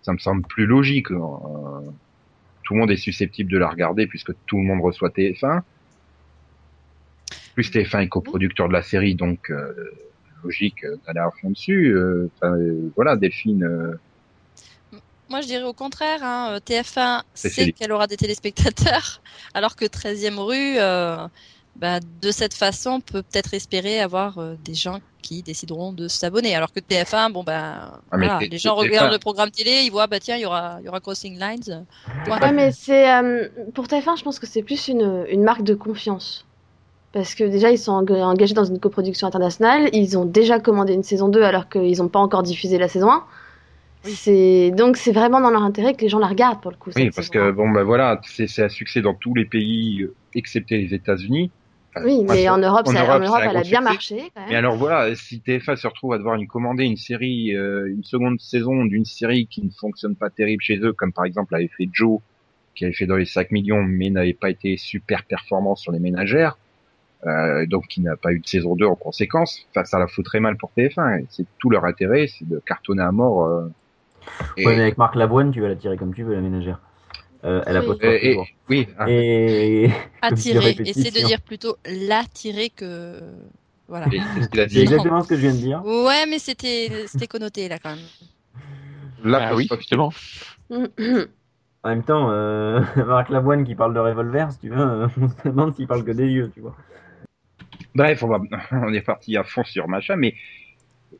Ça me semble plus logique. Euh, tout le monde est susceptible de la regarder puisque tout le monde reçoit TF1. Plus TF1 est coproducteur de la série, donc euh, logique d'aller à fond dessus. Euh, euh, voilà, Delphine. euh, Moi, je dirais au contraire. Hein, euh, TF1 C'est sait qu'elle aura des téléspectateurs, alors que 13e rue, bah, de cette façon, peut peut-être espérer avoir euh, des gens qui décideront de s'abonner. Alors que TF1, bon ben, Ah, voilà, les gens TF1 regardent le programme télé, ils voient, bah tiens, il y aura, il y aura Crossing Lines. Ouais. Ouais, mais c'est euh, pour TF1, je pense que c'est plus une, une marque de confiance. Parce que déjà, ils sont eng- engagés dans une coproduction internationale. Ils ont déjà commandé une saison 2 alors qu'ils n'ont pas encore diffusé la saison 1. Oui. C'est donc c'est vraiment dans leur intérêt que les gens la regardent pour le coup. Oui, parce que 1. bon, ben voilà, c'est un succès dans tous les pays, euh, excepté les États-Unis. Enfin, Oui, mais en Europe, en ça, en Europe, elle a bien succès. marché quand Mais même. alors voilà, si TF1 se retrouve à devoir une commander une série, euh, une seconde saison d'une série qui ne fonctionne pas terrible chez eux, comme par exemple avait fait Joe, qui avait fait dans les 5 millions, mais n'avait pas été super performant sur les ménagères, euh, donc qui n'a pas eu de saison 2 en conséquence, enfin ça la foutrait mal pour TF1. et C'est tout leur intérêt, c'est de cartonner à mort. euh, et- Ouais, mais avec Marc Lavoine, tu vas la tirer comme tu veux, la ménagère. Euh, elle a Oui. pas et- oui, Et Attirer, répétition. essaie de dire plutôt l'attirer que. Voilà. c'est exactement ce que je viens de dire. Ouais, mais c'était c'était connoté là quand même. Là, Ah oui, justement. En même temps, euh, Marc Lavoine qui parle de revolver, si tu veux, euh, on se demande s'il parle que des yeux, tu vois. Bref, on, va, on est parti à fond sur machin, mais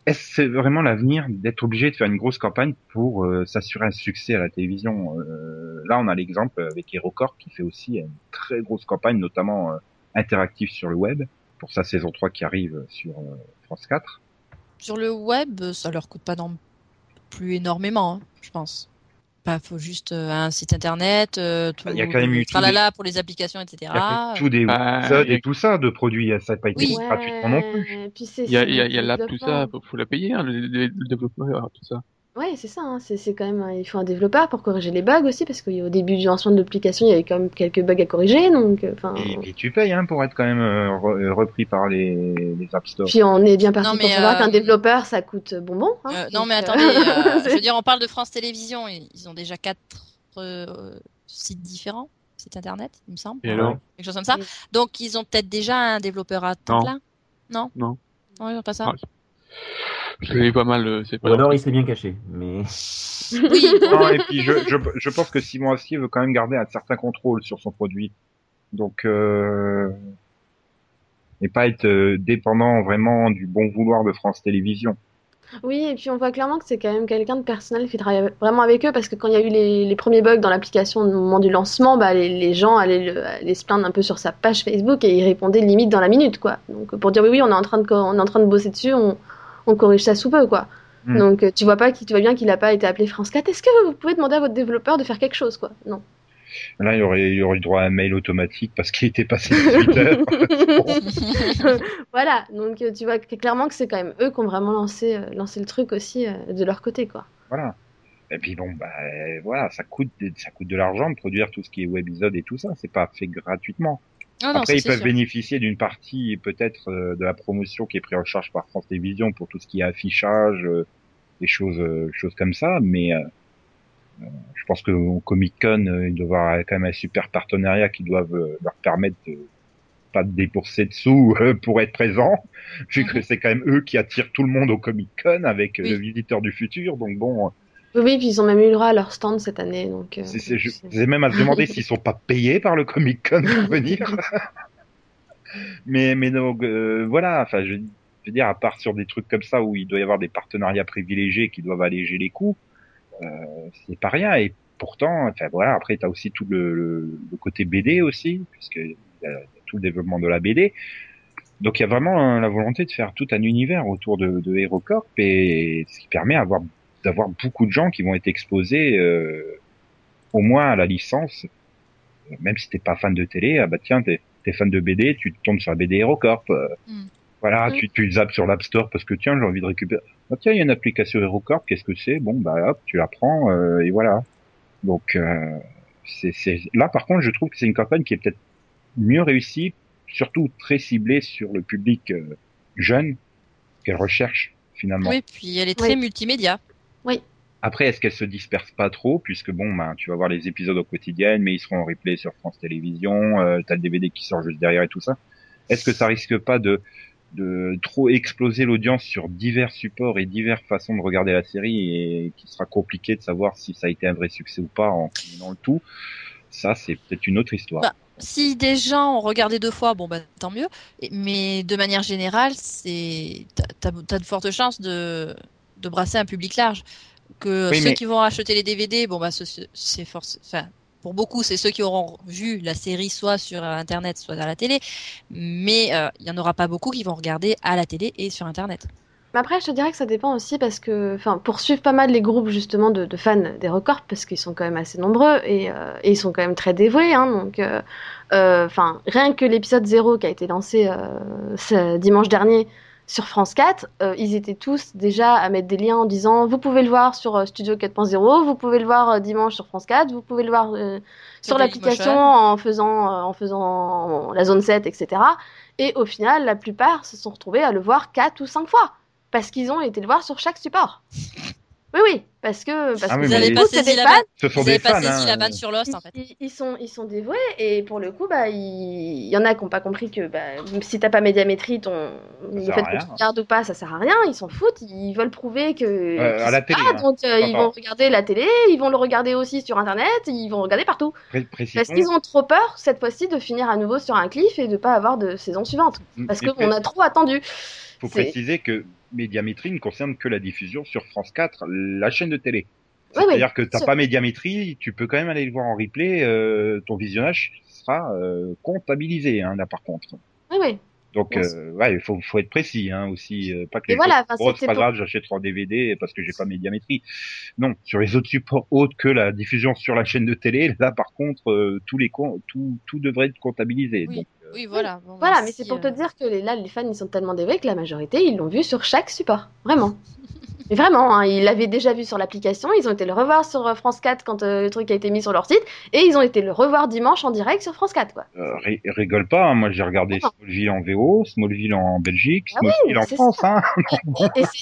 est-ce vraiment l'avenir d'être obligé de faire une grosse campagne pour euh, s'assurer un succès à la télévision Euh, Là, on a l'exemple avec HeroCorp qui fait aussi une très grosse campagne, notamment euh, interactive sur le web, pour sa saison 3 qui arrive sur France 4. Sur le web, ça leur coûte pas non plus énormément, hein, je pense. Bah, faut juste euh, un site internet, euh, tout, Il y a quand même eu tous tralala pour les applications, etc. Il y a fait tout des Ah, épisodes il y a- et tout ça de produits, ça n'a pas été Oui. gratuitement non plus. Il y a, y y l'app, tout ça, faut, faut la payer, hein, le, le- le développeur, tout ça. Ouais, c'est ça, hein, c'est c'est quand même, il faut un développeur pour corriger les bugs aussi, parce qu'au début du lancement de l'application, il y avait quand même quelques bugs à corriger, donc, euh, enfin. Et, et tu payes hein, pour être quand même euh, re- euh, repris par les, les App Store. Puis on est bien parti Non, pour mais, savoir euh, qu'un développeur, ça coûte bonbon. Hein, Euh, non, donc, mais euh, attendez, euh, je veux dire, on parle de France Télévisions, ils ils ont déjà quatre euh, sites différents, sites internet, il me semble, Et alors quelque chose comme ça. Oui. Donc, ils ont peut-être déjà un développeur à temps Non. plein Non? Non. Non, ils ont pas ça Ah, Je connais pas mal, euh, pas Ou alors il s'est bien caché. Mais Oui, Non, et puis je, je, je pense que Simon Astier veut quand même garder un certain contrôle sur son produit. Donc, euh, et pas être euh, dépendant vraiment du bon vouloir de France Télévisions. Oui, et puis on voit clairement que c'est quand même quelqu'un de personnel qui travaille vraiment avec eux, parce que quand il y a eu les, les premiers bugs dans l'application au moment du lancement, bah, les, les gens allaient, le- allaient se plaindre un peu sur sa page Facebook et ils répondaient limite dans la minute, quoi. Donc pour dire oui, oui, on est en train de, on est en train de bosser dessus, on, on corrige ça sous peu, quoi. Hmm. Donc euh, tu vois pas, tu vois bien qu'il a pas été appelé France 4. Est-ce que vous pouvez demander à votre développeur de faire quelque chose, quoi? Non. Là, il aurait, il aurait eu droit à un mail automatique parce qu'il était passé 18 heures. voilà, donc euh, tu vois clairement que c'est quand même eux qui ont vraiment lancé, euh, lancé le truc aussi euh, de leur côté, quoi. Voilà. Et puis bon, bah voilà, ça coûte, ça coûte de l'argent de produire tout ce qui est webisode et tout ça. C'est pas fait gratuitement. Ah non, Après, ils peuvent sûr. bénéficier d'une partie peut-être euh, de la promotion qui est prise en charge par France Télévisions pour tout ce qui est affichage, euh, des choses, euh, choses comme ça. Mais euh, euh, je pense que au Comic Con, euh, ils doivent avoir quand même un super partenariat qui doivent leur permettre de pas de débourser de sous euh, pour être présents, vu que Mhm. c'est quand même eux qui attirent tout le monde au Comic Con avec Oui. le visiteur du futur. Donc bon, Oui, oui, puis ils ont même eu le droit à leur stand cette année, donc. euh, c'est, je, même à se demander s'ils sont pas payés par le Comic Con pour venir. mais mais donc euh, voilà, enfin je, je veux dire à part sur des trucs comme ça où il doit y avoir des partenariats privilégiés qui doivent alléger les coûts, euh, c'est pas rien et pourtant enfin voilà après tu as aussi tout le, le, le côté BD aussi puisque y a tout le développement de la BD. Donc il y a vraiment euh, la volonté de faire tout un univers autour de, de HeroCorp et ce qui permet d'avoir d'avoir beaucoup de gens qui vont être exposés euh, au moins à la licence, même si t'es pas fan de télé, ah bah tiens, t'es es fan de BD, tu tombes sur la BD HeroCorp. euh, Mm. Voilà, Mm. tu, tu zappes sur l'App Store parce que tiens, j'ai envie de récupérer. Ah, tiens, il y a une application HeroCorp, qu'est-ce que c'est? Bon, bah hop, tu la prends euh, et voilà. Donc, euh, c'est c'est- là, par contre, je trouve que c'est une campagne qui est peut-être mieux réussie, surtout très ciblée sur le public euh, jeune qu'elle recherche finalement. Oui, puis elle est très Oui. multimédia. Après, est-ce qu'elle se disperse pas trop puisque bon, ben, tu vas voir les épisodes au quotidien, mais ils seront en replay sur France Télévisions, euh, t'as le DVD qui sort juste derrière et tout ça. Est-ce que ça risque pas de de trop exploser l'audience sur divers supports et diverses façons de regarder la série et qui sera compliqué de savoir si ça a été un vrai succès ou pas en combinant le tout? Ça, c'est peut-être une autre histoire. Bah, Si des gens ont regardé deux fois, bon bah tant mieux. Mais de manière générale, c'est t'as t'as de fortes chances de de brasser un public large. Que Oui, ceux mais- qui vont acheter les DVD, bon bah ce- ce- c'est force. Enfin, pour beaucoup, c'est ceux qui auront vu la série soit sur internet, soit à la télé. Mais euh, il y en aura pas beaucoup qui vont regarder à la télé et sur internet. Mais après, je te dirais que ça dépend aussi parce que, enfin, pour suivre pas mal les groupes justement de, de fans des records, parce qu'ils sont quand même assez nombreux et, euh, et ils sont quand même très dévoués, hein, donc, euh, euh, enfin, rien que l'épisode 0 qui a été lancé euh, ce dimanche dernier sur France 4, euh, ils étaient tous déjà à mettre des liens en disant vous pouvez le voir sur euh, Studio 4.0, vous pouvez le voir euh, dimanche sur France 4, vous pouvez le voir sur l'application en faisant, en faisant la zone 7, etc. Et au final, la plupart se sont retrouvés à le voir 4 ou 5 fois parce qu'ils ont été le voir sur chaque support. Oui, oui, parce que parce Ah que oui, mais pas c'est saisi des la fans. Ce sont avez des pas la hein. vanne sur Lost en fait. Ils, ils sont, ils sont dévoués et pour le coup, bah, il il y en a qui n'ont pas compris que bah, si t'as pas médiamétrie, ton... le fait que tu regardes ou pas, ça sert à rien. Ils s'en foutent, ils veulent prouver que. Euh, qu'ils à la télé, là, hein. donc euh, ils vont regarder la télé, ils vont le regarder aussi sur internet, ils vont regarder partout. Pré- Parce qu'ils ont trop peur cette fois-ci de finir à nouveau sur un cliff et de pas avoir de saison suivante. Parce mais qu'on a trop attendu. Faut préciser que Médiamétrie ne concerne que la diffusion sur France 4, la chaîne de télé. Ouais, ouais, C'est-à-dire que t'as pas Médiamétrie, tu peux quand même aller le voir en replay, euh, ton visionnage sera euh, comptabilisé hein, là par contre. Oui, oui. Donc Bien euh, ouais, il faut, faut être précis hein, aussi, pas que les voilà, c'est pas pour- grave, j'achèterai en DVD parce que j'ai pas Médiamétrie. Non, sur les autres supports autres que la diffusion sur la chaîne de télé, là par contre tous les com- tout tout devrait être comptabilisé. Oui. Donc, Oui, voilà. Bon, Voilà, bah, mais si, c'est pour euh, te dire que les- là, les fans, ils sont tellement dévoués que la majorité, ils l'ont vu sur chaque support. Vraiment. Mais vraiment, hein, ils l'avaient déjà vu sur l'application, ils ont été le revoir sur euh, France 4 quand euh, le truc a été mis sur leur site, et ils ont été le revoir dimanche en direct sur France 4, quoi. euh, ri- rigole pas, hein, moi j'ai regardé Non. Smallville en VO, Smallville en Belgique, Ah oui, Smallville en France, hein.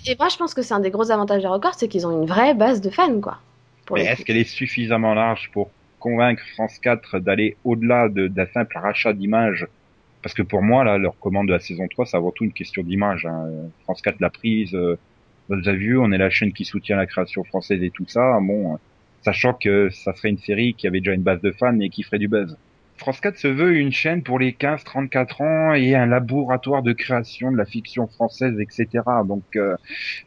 Et, moi, je pense que c'est un des gros avantages des records, c'est qu'ils ont une vraie base de fans, quoi. Pour Mais est-ce qu'elle est suffisamment large pour convaincre France 4 d'aller au-delà de- d'un simple rachat d'images Parce que pour moi, là, leur commande de la saison 3, c'est avant tout une question d'image. hein. France 4 l'a prise. Euh, vous avez vu, on est la chaîne qui soutient la création française et tout ça. Bon, euh, sachant que ça serait une série qui avait déjà une base de fans et qui ferait du buzz. France 4 se veut une chaîne pour les 15-34 ans et un laboratoire de création de la fiction française, etc. Donc euh,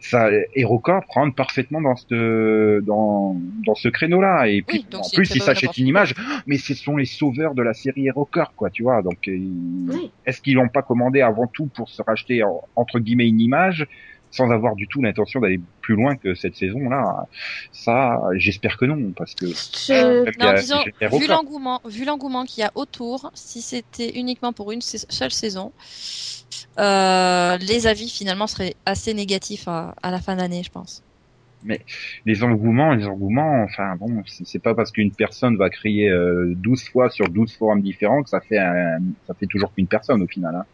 ça, HeroCorp rentre parfaitement dans ce dans dans ce créneau-là. Et puis Oui, en plus, ils s'achètent une image, mais ce sont les sauveurs de la série HeroCorp, quoi, tu vois. Donc Oui. est-ce qu'ils l'ont pas commandé avant tout pour se racheter en- entre guillemets une image? Sans avoir du tout l'intention d'aller plus loin que cette saison-là Ça, j'espère que non, parce que Je- non, a- disons, vu l'engouement, vu l'engouement qu'il y a autour, si c'était uniquement pour une seule saison, euh, les avis finalement seraient assez négatifs à, à la fin d'année, je pense. les engouements, les engouements, enfin bon, c'est pas parce qu'une personne va crier euh, 12 fois sur 12 forums différents que ça fait un, ça fait toujours qu'une personne au final. Hein.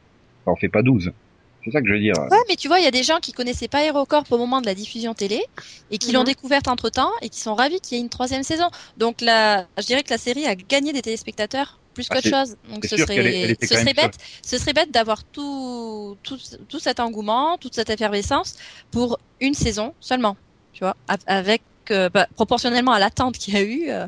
Ça en fait pas 12. C'est ça que je veux dire. Ouais, mais tu vois, il y a des gens qui connaissaient pas HeroCorp au moment de la diffusion télé et qui l'ont Mhm. découverte entre temps et qui sont ravis qu'il y ait une troisième saison. Donc là, je dirais que la série a gagné des téléspectateurs plus Ah, qu'autre chose. Donc ce elle serait, ce bête, ce serait bête d'avoir tout, tout, tout cet engouement, toute cette effervescence pour une saison seulement. Tu vois, avec euh, bah, proportionnellement à l'attente qu'il y a eu. euh,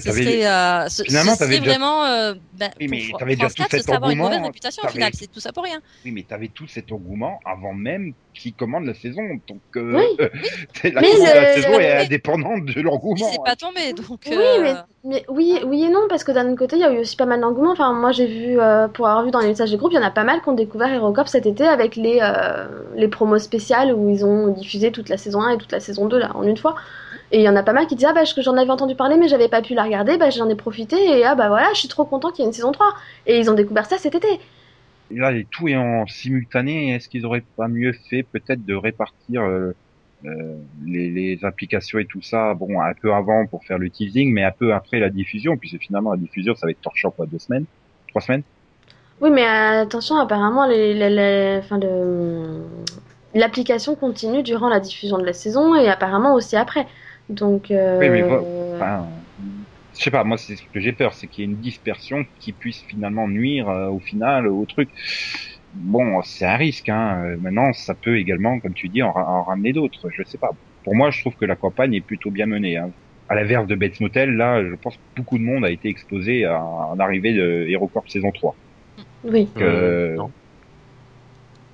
ce serait, euh, ce, finalement, ce serait déjà- vraiment, euh, ben, Oui, mais pour t'avais déjà tout 4, ce cet avoir une mauvaise engouement, réputation au final. C'est tout ça pour rien. Oui, mais t'avais tout cet engouement avant même qu'ils commandent la saison. Donc euh, Oui. la, Mais commande de la le- saison est indépendante de l'engouement. c'est pas tombé, donc. Oui, euh, mais, mais oui, oui et non, parce que d'un autre côté, il y a eu aussi pas mal d'engouement. Enfin, moi, j'ai vu, euh, pour avoir vu dans les messages du groupe, il y en a pas mal qui ont découvert HeroCorp cet été avec les, euh, les promos spéciales où ils ont diffusé toute la saison 1 et toute la saison 2 là, en une fois. Et il y en a pas mal qui disaient, ah bah, j'en avais entendu parler, mais j'avais pas pu la regarder, bah, j'en ai profité, et ah bah voilà, je suis trop content qu'il y ait une saison 3. Et ils ont découvert ça cet été. Et là, tout est en simultané. Est-ce qu'ils auraient pas mieux fait peut-être de répartir euh, euh, les, les applications et tout ça, bon, un peu avant pour faire le teasing, mais un peu après la diffusion, puisque finalement la diffusion, ça va être torchant quoi, deux semaines, trois semaines? Oui, mais euh, attention, apparemment, les, les, les- enfin, le- l'application continue durant la diffusion de la saison et apparemment aussi après. Donc, euh, Oui, mais Enfin, je sais pas, moi c'est ce que j'ai peur, c'est qu'il y ait une dispersion qui puisse finalement nuire euh, au final au truc. Bon, c'est un risque. Hein. Euh, Maintenant, ça peut également, comme tu dis, en, en ramener d'autres. Je sais pas. Pour moi, je trouve que la campagne est plutôt bien menée. Hein. À l'inverse de Bates Motel, là, je pense que beaucoup de monde a été exposé à, à l'arrivée de HeroCorp saison 3. oui. Donc, euh, non.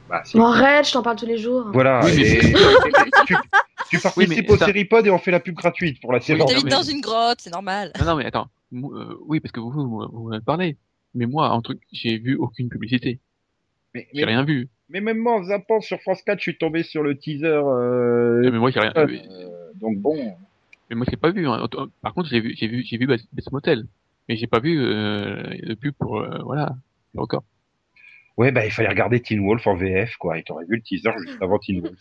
bah, si. Bon, arrête, je t'en parle tous les jours. Voilà. Oui, mais- et- tu, tu participes au Seripod et on fait la pub gratuite pour la série. mais- dans une grotte, c'est normal. Non, non, mais attends. Euh, oui, parce que vous, vous, vous avez parlé. Mais moi, un truc, j'ai vu aucune publicité. Mais, J'ai mais, rien vu. mais même moi, en zappant sur France 4, je suis tombé sur le teaser. Euh, mais moi, j'ai rien. euh, mais- donc bon. Mais moi, j'ai pas vu. hein. Par contre, j'ai vu, j'ai vu, j'ai vu Bates Motel. Mais j'ai pas vu euh, de pub pour euh, voilà. Encore. Ouais, bah, il fallait regarder Teen Wolf en VF, quoi. Et t'aurais vu le teaser juste avant Teen Wolf.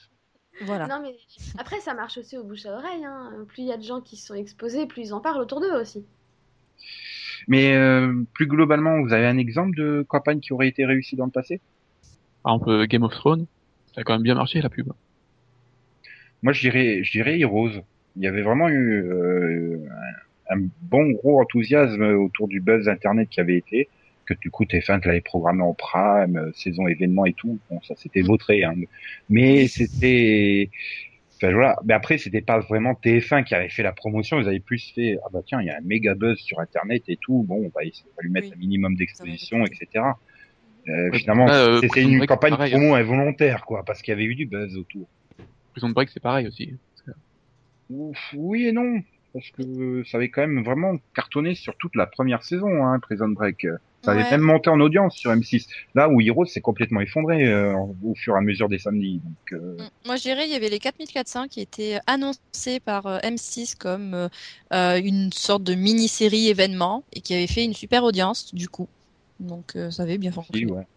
Voilà. Non, mais après, ça marche aussi au bouche à oreille. Hein. Plus il y a de gens qui sont exposés, plus ils en parlent autour d'eux aussi. Mais euh, plus globalement, vous avez un exemple de campagne qui aurait été réussie dans le passé? Par exemple, euh, Game of Thrones, ça a quand même bien marché la pub. Moi, je dirais, je dirais Heroes. Il y avait vraiment eu euh, un, un bon gros enthousiasme autour du buzz internet qui avait été, que du coup TF1 te l'avait programmé en prime, euh, saison événement et tout. Bon, ça c'était vautré, hein. Mais c'était, enfin voilà. Mais après, c'était pas vraiment TF1 qui avait fait la promotion. Ils avaient plus fait, ah bah tiens, il y a un méga buzz sur internet et tout. Bon, bah, il va lui mettre Oui. un minimum d'exposition, etc. Euh, Ouais, finalement, là, euh, c'était une campagne pareil, hein. promo involontaire, quoi, parce qu'il y avait eu du buzz autour. Prison Break, c'est pareil aussi. Ouf, oui et non, parce que ça avait quand même vraiment cartonné sur toute la première saison, hein, Prison Break. Ça avait Ouais. même monté en audience sur M6. Là où Heroes s'est complètement effondré euh, au fur et à mesure des samedis. Donc, euh, Mm. Moi, je dirais il y avait les 4400 qui étaient annoncés par euh, M6 comme euh, une sorte de mini-série événement et qui avait fait une super audience du coup. Donc, euh, ça avait bien fonctionné. ouais.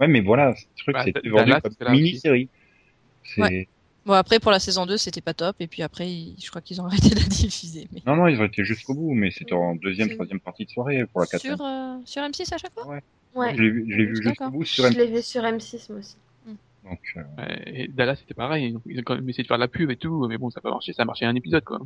ouais, mais voilà, ce truc Bah, c'était vendu comme mini-série. C'est Ouais. Bon, après, pour la saison 2, c'était pas top. Et puis après, ils- je crois qu'ils ont arrêté de la diffuser. Mais... non, non, ils ont été jusqu'au bout, mais c'était en deuxième, troisième partie de soirée pour la quatrième. Sur, euh, sur M6 à chaque fois? Ouais. Je l'ai vu, je l'ai vu jusqu'au bout sur Je M6. l'ai vu sur M6 moi aussi. Donc, euh, Ouais, Et Dallas, c'était pareil. Ils ont quand même essayé de faire de la pub et tout, mais bon, ça a pas marché. Ça a marché un épisode, quoi.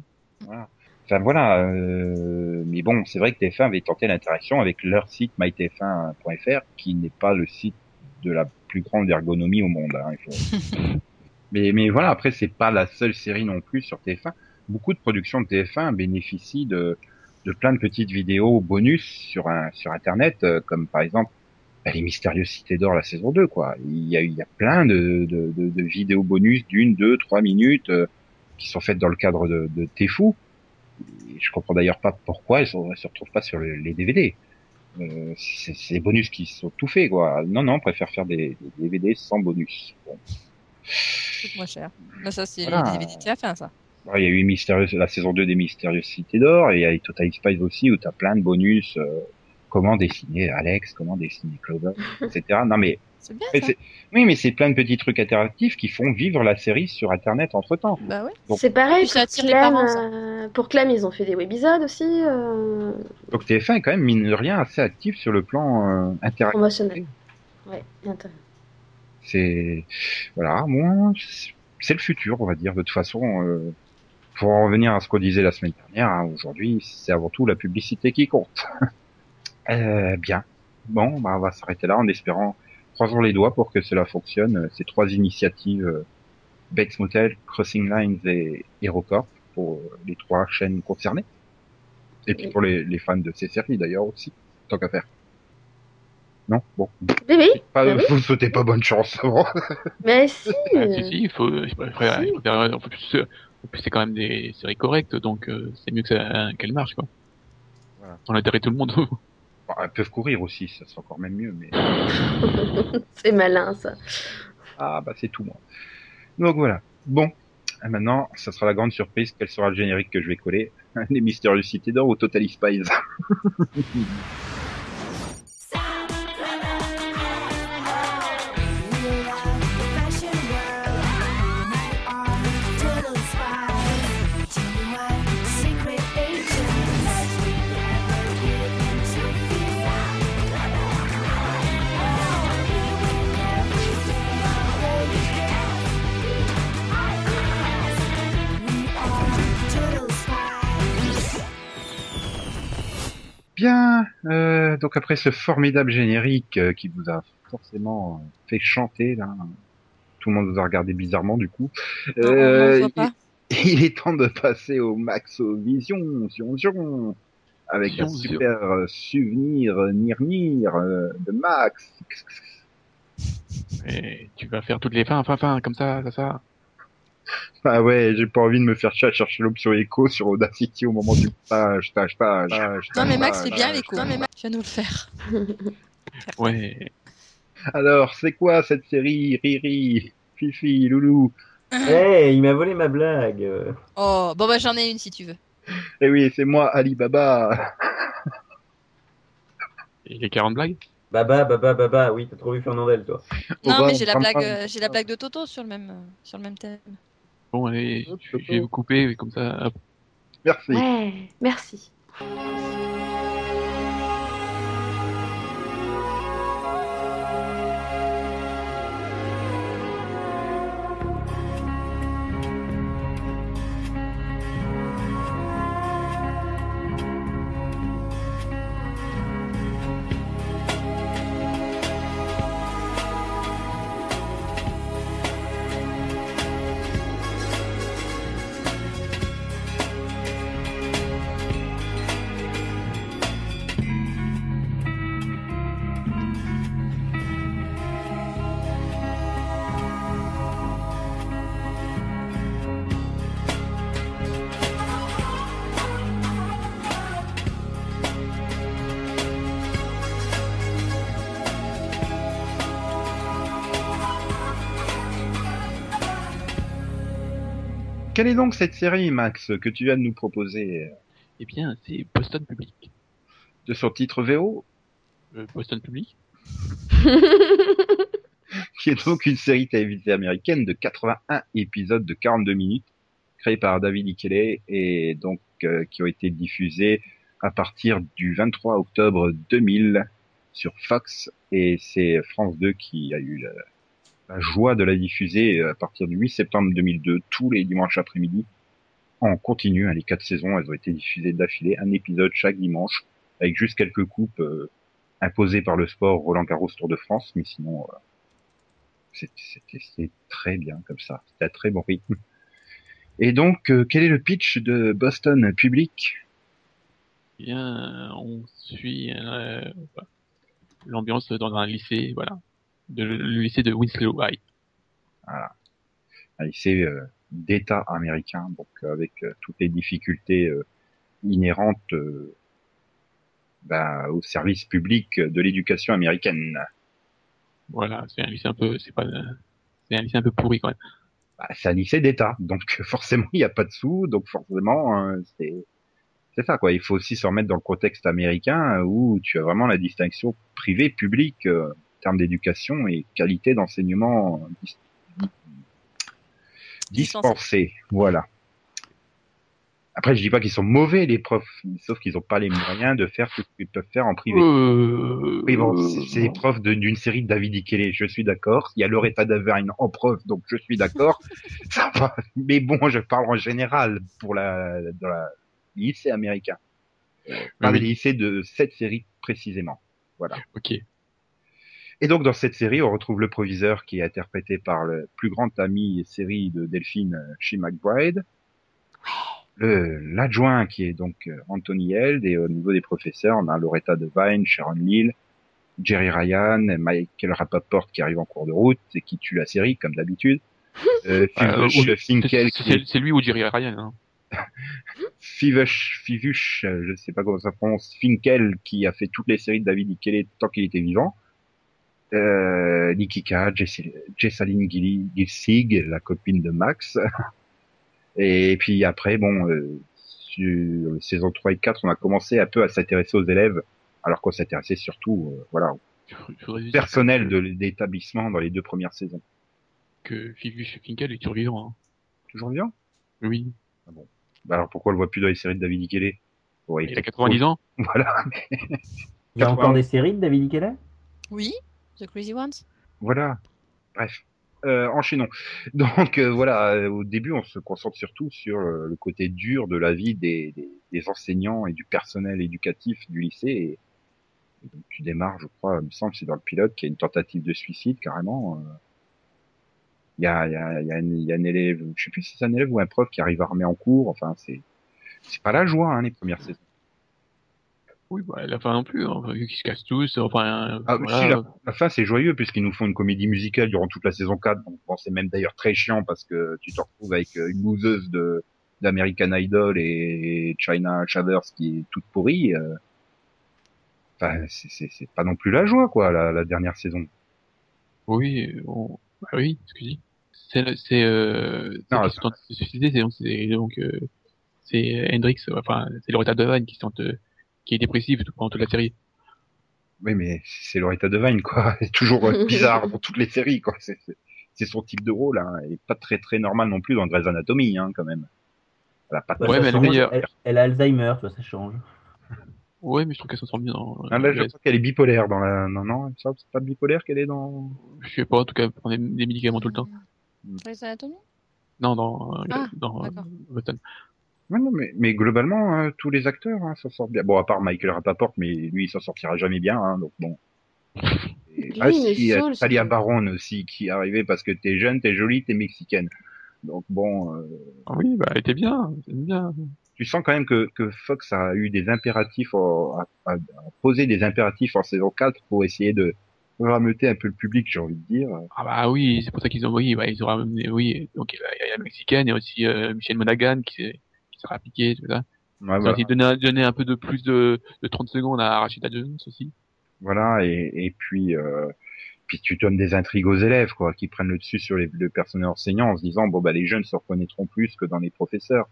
Voilà. Enfin voilà, euh, mais bon, c'est vrai que TF1 avait tenté l'interaction avec leur site mytf1.fr, qui n'est pas le site de la plus grande ergonomie au monde. Hein, il faut... mais mais voilà, après c'est pas la seule série non plus sur TF1. Beaucoup de productions de TF1 bénéficient de de plein de petites vidéos bonus sur un sur internet, euh, comme par exemple bah, les mystérieuses cités d'or la saison 2 quoi. Il y a il y a plein de de, de, vidéos bonus d'une, deux, trois minutes euh, qui sont faites dans le cadre de, de Tfou. Je comprends d'ailleurs pas pourquoi elles, elles se retrouvent pas sur le- les DVD. Euh, c'est c'est des bonus qui sont tout faits, quoi. Non, non, on préfère faire des, des DVD sans bonus. Bon. C'est moins cher. Là, ça, c'est Voilà. les DVD ça. Il y a eu Mystérieuse, la saison 2 des Mystérieuses Cités d'Or, et il y a eu Total Spies aussi, où tu as plein de bonus, euh, comment dessiner Alex, comment dessiner Clover, etc. Non mais, C'est bien, mais oui, mais c'est plein de petits trucs interactifs qui font vivre la série sur Internet entre temps. Bah ouais. Donc- C'est pareil pour attire les Clem. euh, pour Clem, ils ont fait des webisodes aussi euh, Donc TF1 est quand même mine de rien assez actif sur le plan euh, interactif. promotionnels. Ouais, intéressant. C'est voilà, moi c'est le futur, on va dire. De toute façon, euh, pour en revenir à ce qu'on disait la semaine dernière, hein, aujourd'hui, c'est avant tout la publicité qui compte. euh, bien. Bon, bah, on va s'arrêter là en espérant, croisons les doigts pour que cela fonctionne. euh, Ces trois initiatives, euh, Bates Motel, Crossing Lines et HeroCorp pour les trois chaînes concernées. Et puis pour les, les fans de ces séries d'ailleurs aussi, tant qu'à faire. Non Bon. Oui, oui, Pas, Bah oui. Vous souhaitez pas bonne chance avant. mais si. Ah, si, si, il faut, Si. en plus, euh, c'est quand même des séries correctes, donc euh, c'est mieux que ça, qu'elle marche, quoi. Voilà. On intérêt tout le monde. Bon, elles peuvent courir aussi, ça c'est encore même mieux, mais C'est malin ça. ah bah c'est tout moi. Donc voilà. Bon, Et maintenant, ça sera la grande surprise. Quel sera le générique que je vais coller? Les Mystérieuses Cités d'Or ou Total Spies? Bien. Euh, donc après ce formidable générique euh, qui vous a forcément euh, fait chanter là, tout le monde vous a regardé bizarrement du coup. On Euh, il, il est temps de passer au Maxo Vision, Zion, Zion, avec un super euh, souvenir euh, Nir Nir euh, de Max. Et tu vas faire toutes les fins, fin, fin, comme ça, ça, ça. Ah ouais, j'ai pas envie de me faire chier à chercher l'option écho sur Audacity au moment du page, page, page. Non, mais Max, c'est bien l'écho. Non, mais Max, tu vas nous le faire. Ouais. Alors, c'est quoi cette série? Riri, Fifi, Loulou Hey, il m'a volé ma blague. Oh, bon, bah, j'en ai une si tu veux. Eh oui, c'est moi, Alibaba. Et les 40 blagues? Baba, baba, baba. Oui, t'as trop vu Fernandel, toi. Non, mais j'ai la blague, euh, j'ai la blague de Toto sur le même, sur le même thème. Bon, allez, Hop, je, je vais vous couper, comme ça, hop. Merci. Ouais, merci. Quelle est donc cette série, Max, que tu viens de nous proposer Eh bien, c'est Boston Public. de son titre VO, Euh, Boston Public qui est donc une série télévisée américaine de 81 épisodes de 42 minutes, créée par David Ikele et donc euh, qui ont été diffusés à partir du 23 octobre 2000 sur Fox et c'est France 2 qui a eu la, la joie de la diffuser à partir du 8 septembre 2002 tous les dimanches après-midi en continu. hein, les quatre saisons, elles ont été diffusées d'affilée, un épisode chaque dimanche avec juste quelques coupes euh, imposées par le sport Roland Garros Tour de France, mais sinon euh, c'était très bien comme ça. C'était à très bon rythme. Et donc, euh, quel est le pitch de Boston Public? Eh bien, on suit euh, l'ambiance dans un lycée, voilà, de, le lycée de Winslow High. un lycée euh, d'État américain, donc euh, avec euh, toutes les difficultés euh, inhérentes bah, au service public de l'éducation américaine. Voilà, c'est un lycée un peu, c'est pas, c'est un lycée un peu pourri quand même. Bah, c'est un lycée d'État, donc forcément il n'y a pas de sous, donc forcément euh, c'est c'est ça quoi. Il faut aussi se remettre dans le contexte américain où tu as vraiment la distinction privé-public en termes d'éducation et qualité d'enseignement euh, dis- dispensé. Voilà. Après, je dis pas qu'ils sont mauvais les profs, sauf qu'ils n'ont pas les moyens de faire tout ce qu'ils peuvent faire en privé. Euh, Oui, bon, c'est- c'est des profs de- d'une série de David Ikele, je suis d'accord. Il y a Loretta Devine en prof, donc je suis d'accord. Ça va. Mais bon, je parle en général pour la, dans la lycée américain. Euh, Pas Oui. des lycées de cette série précisément. Voilà. Ok. Et donc, dans cette série, on retrouve le proviseur qui est interprété par le plus grand ami série de Delphine, euh, Shea McBride. Le, l'adjoint qui est donc euh, Anthony Held et au niveau des professeurs, on a Loretta Devine, Sharon Neal, Jerry Ryan, Michael Rapaport qui arrive en cours de route et qui tue la série comme d'habitude. Euh, Euh, Fivush Finkel C'est- qui lui ou Jerry Ryan. Hein. Fivush, Fivush, euh, je ne sais pas comment ça se prononce, Finkel qui a fait toutes les séries de David Ikele tant qu'il était vivant. Euh, Nikika, Gilly- Gilsig, la copine de Max. Et puis après, bon, euh, sur les saisons 3 et 4, on a commencé un peu à s'intéresser aux élèves, alors qu'on s'intéressait surtout, euh, voilà, au personnel de l'établissement dans les deux premières saisons. que Fivush Finkel est survivant. Hein. Toujours bien Oui. Bah Alors pourquoi on le voit plus dans les séries de David Ikele Ouais, Il a 90 ans. Voilà, Il y a 80. encore des séries de David Ikele Oui, The Crazy Ones? Voilà. Bref. Euh, enchaînons. Donc euh, voilà, euh, au début, on se concentre surtout sur le côté dur de la vie des, des, enseignants et du personnel éducatif du lycée. Tu démarres, je crois, il me semble, c'est dans le pilote, qu'il y a une tentative de suicide carrément. Il y a, y, y, a un élève, je sais plus si c'est un élève ou un prof qui arrive armé en cours. Enfin, c'est c'est pas la joie hein, les premières saisons. Oui, bah, la fin non plus. Hein. Vu qu'ils se cassent tous. Enfin, Ah, voilà. si, la, la fin, c'est joyeux puisqu'ils nous font une comédie musicale durant toute la saison 4. Donc, bon, c'est même d'ailleurs très chiant parce que tu te retrouves avec euh, une loseuse de d'American Idol et China Chavers qui est toute pourrie. euh. Enfin, c'est- pas non plus la joie, quoi, la, la dernière saison. Oui, bon, bah oui, excusez. C'est, c'est, euh, c'est Non, qui se tente de se suicider, c'est donc, c'est, euh, Hendrix, euh, enfin, c'est Loretta Devine qui se tente, euh, qui est dépressive tout- pendant toute la série. Oui, mais c'est Loretta Devine, quoi. C'est toujours euh, bizarre dans toutes les séries, quoi. C'est c'est- c'est son type de rôle, hein. Elle est pas très très normal non plus dans Grey's Anatomy, hein, quand même. Elle a pas Ouais, mais elle est change. meilleure. Elle, elle a Alzheimer, tu vois, ça change. Ouais, mais je trouve qu'elle s'en sort bien dans, Ah, là, je dans- crois qu'elle est bipolaire dans la. Non, non, c'est pas bipolaire qu'elle est dans. je sais pas, en tout cas, elle prend des, médicaments tout le temps. Grey's Anatomy? Non, dans, euh, Ah, dans, d'accord. Ouais, non, mais, mais globalement, hein, tous les acteurs hein, s'en sortent bien. Bon, à part Michael Rapaport, mais lui, il s'en sortira jamais bien, hein, donc bon. Et- Lui, ah si, il y a saoul, Talia. Baron aussi, qui est arrivée parce que t'es jeune, t'es jolie, t'es mexicaine. Donc bon, euh, Ah oui, bah, elle était bien, bien. tu sens quand même que, que Fox a eu des impératifs, en- a, a- a posé des impératifs en saison 4 pour essayer de rameuter un peu le public, j'ai envie de dire. Ah bah oui, c'est pour ça qu'ils ont, oui, bah, ils ont ramené, oui, donc il y a- il y a la mexicaine et aussi euh, Michel Monaghan qui s'est, qui s'est appliqué, tout ça. Ouais, voilà. aussi donné, donné un peu de plus de, de 30 secondes à Rachida Jones aussi. Voilà, et, et puis, euh, puis tu donnes des intrigues aux élèves, quoi, qui prennent le dessus sur les, le personnel enseignant en se disant, bon, bah, les jeunes se reconnaîtront plus que dans les professeurs.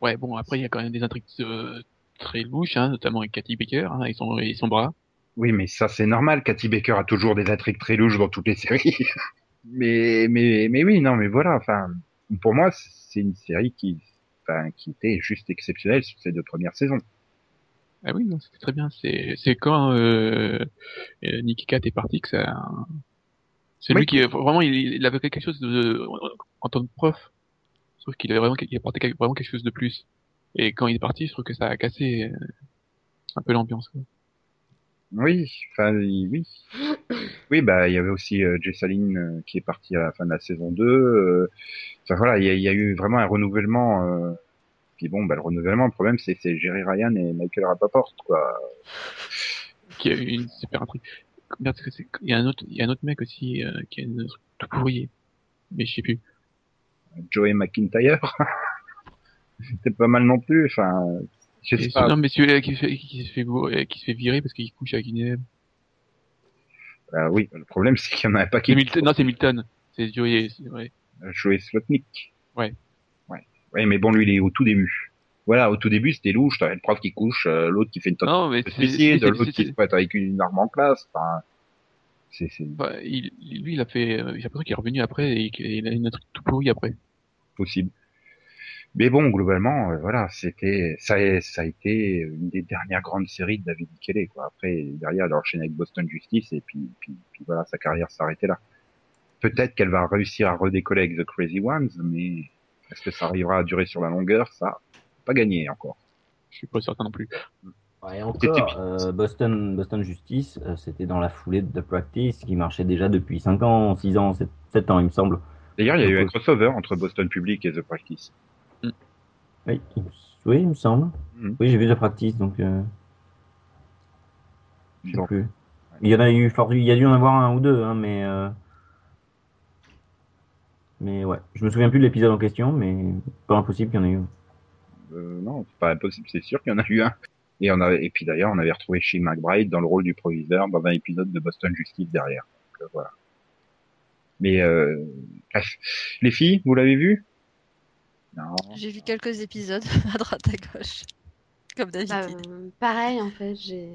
Ouais, bon, après, il y a quand même des intrigues euh, très louches, hein, notamment avec Cathy Baker, hein, et son, et son bras. Oui, mais ça, c'est normal. Cathy Baker a toujours des intrigues très louches dans toutes les séries. mais, mais, mais oui, non, mais voilà, enfin, pour moi, c'est une série qui, enfin, qui était juste exceptionnelle sur ces deux premières saisons. Ah oui, non, c'était très bien. C'est, c'est quand euh, euh, Nicky Cat est parti que ça. C'est Oui. lui qui vraiment il, il avait quelque chose de en tant que prof. Je trouve qu'il avait vraiment il apportait quelque- vraiment quelque chose de plus. Et quand il est parti, je trouve que ça a cassé euh, un peu l'ambiance. quoi. Oui, enfin, oui. Oui, bah, il y avait aussi euh, Jessalyn euh, qui est parti à la fin de la saison 2. euh, Enfin, voilà, il y y a eu vraiment un renouvellement. Euh... Puis bon, bah, le renouvellement, le problème, c'est c'est Jerry Ryan et Michael Rapaport, quoi. Qui a eu une super intrigue. Merde, parce que c'est il y a un autre il y a un autre mec aussi euh, qui a une truc tout pourri. Mais je sais plus. Joey McIntyre. C'était pas mal non plus. Enfin, je sais pas. Non, mais celui-là qui, se fait- qui se fait euh, qui se fait virer parce qu'il couche avec une élève. Bah oui, le problème, c'est qu'il y en a pas qui C'est Milton, non, c'est Milton. C'est Joey, c'est vrai. Joey Slotnick. Ouais. Ouais. Ouais, mais bon, lui, il est au tout début. Voilà, au tout début, c'était louche. T'avais le prof qui couche, euh, l'autre qui fait une tentative Non, mais de suicide, l'autre qui se pointe avec une arme en classe. Enfin, c'est, c'est Bah, il, lui, il a fait, euh, j'ai l'impression qu'il est revenu après et qu'il a une truc tout pourri après. possible. Mais bon, globalement, euh, voilà, c'était, ça, a- ça a été une des dernières grandes séries de David Kelly, quoi. Après, derrière, elle a enchaîné avec Boston Justice et puis, puis, puis voilà, sa carrière s'arrêtait là. Peut-être qu'elle va réussir à redécoller avec The Crazy Ones, mais est-ce que ça arrivera à durer sur la longueur? Ça, pas gagné encore. Je suis pas certain non plus. Ouais, et C'était- encore, euh, Boston, Boston Justice, euh, c'était dans la foulée de The Practice qui marchait déjà depuis 5 ans, 6 ans, 7, 7 ans, il me semble. D'ailleurs, il y a eu un Donc, crossover entre Boston Public et The Practice. Oui, il, oui, il me semble. Mhm. Oui, j'ai vu The Practice, donc euh, je sais plus. Il y en a eu, il y a dû en avoir un ou deux, hein, mais euh, mais ouais, je me souviens plus de l'épisode en question, mais pas impossible qu'il y en ait eu. Euh, non, c'est pas impossible, c'est sûr qu'il y en a eu un. Et on avait, et puis d'ailleurs, on avait retrouvé Shane McBride dans le rôle du proviseur dans un épisode de Boston Justice derrière. Donc, euh, voilà. Mais euh, bref, les filles, vous l'avez vu? Non. J'ai vu quelques épisodes à droite à gauche, comme Bah, d'habitude. euh, pareil, en fait, j'ai,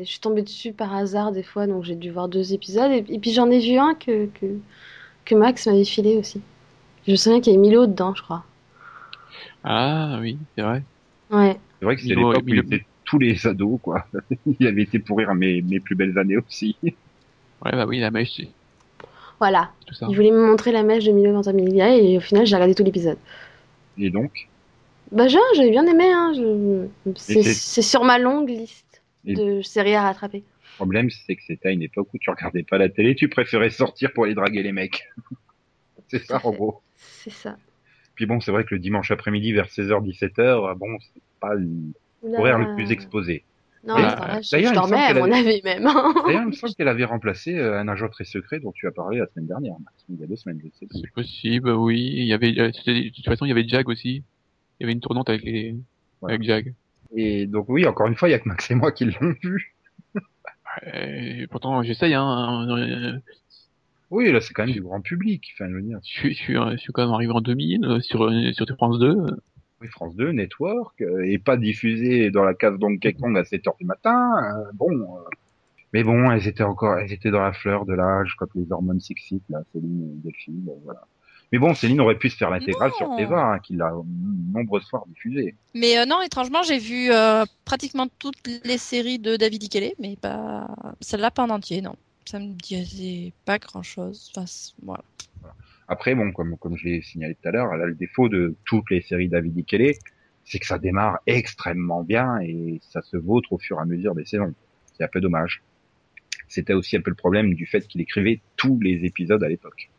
je suis tombée dessus par hasard des fois, donc j'ai dû voir deux épisodes. Et, et puis j'en ai vu un que, que, que Max m'avait filé aussi. Je me souviens qu'il y avait Milo dedans, je crois. Ah oui, c'est vrai. Ouais. C'est vrai que c'était Milo- l'époque où ils Milo- étaient tous les ados, quoi. Il avait été pour rire à mes, mes plus belles années aussi. Ouais, bah oui, la mèche, c'est Voilà. tout ça. Il voulait me montrer la mèche de Milo Ventimiglia et au final, j'ai regardé tout l'épisode. Et donc? Bah, j'ai- j'avais bien aimé, hein. je- C'est, sur ma longue liste Et- de séries à rattraper. Le problème, c'est que c'était à une époque où tu regardais pas la télé, tu préférais sortir pour aller draguer les mecs. c'est ça, en gros. C'est ça. Puis bon, c'est vrai que le dimanche après-midi vers 16h, 17h, bon, c'est pas l'horaire le plus exposé. Non, là, je, d'ailleurs, je il me semble dormais à qu'elle mon avait- avis même. D'ailleurs, il me semble qu'elle avait remplacé euh, un agent très secret dont tu as parlé la semaine dernière. Il y a deux semaines, je sais. C'est possible, oui. Il y avait, euh, de toute façon, il y avait Jag aussi. Il y avait une tournante avec les, Voilà. avec Jag. Et donc oui, encore une fois, il y a que Max et moi qui l'ont vu. Et pourtant, j'essaye, hein. euh, Oui, là, c'est quand même du grand public. Enfin, je veux dire, Je suis, je suis, je suis quand même arrivé en 2000 euh, sur, euh, sur France 2. oui, France 2, Network, euh, et pas diffusé dans la case Donkey Kong à 7h du matin. euh, bon, euh, mais bon, elles étaient encore, elles étaient dans la fleur de l'âge quand les hormones s'excitent, là, Céline et Delphine, voilà. Mais bon, Céline aurait pu se faire l'intégrale sur. Teva, hein, qui l'a de nombreuses fois diffusé. Mais euh, non, étrangement, j'ai vu euh, pratiquement toutes les séries de David Ikele, mais pas celle-là pas en entier, non. Ça me disait pas grand-chose. Enfin, voilà. Après, bon, comme, comme je l'ai signalé tout à l'heure, elle a le défaut de toutes les séries David Ikele, c'est que ça démarre extrêmement bien et ça se vautre au fur et à mesure des saisons. C'est un peu dommage. C'était aussi un peu le problème du fait qu'il écrivait tous les épisodes à l'époque.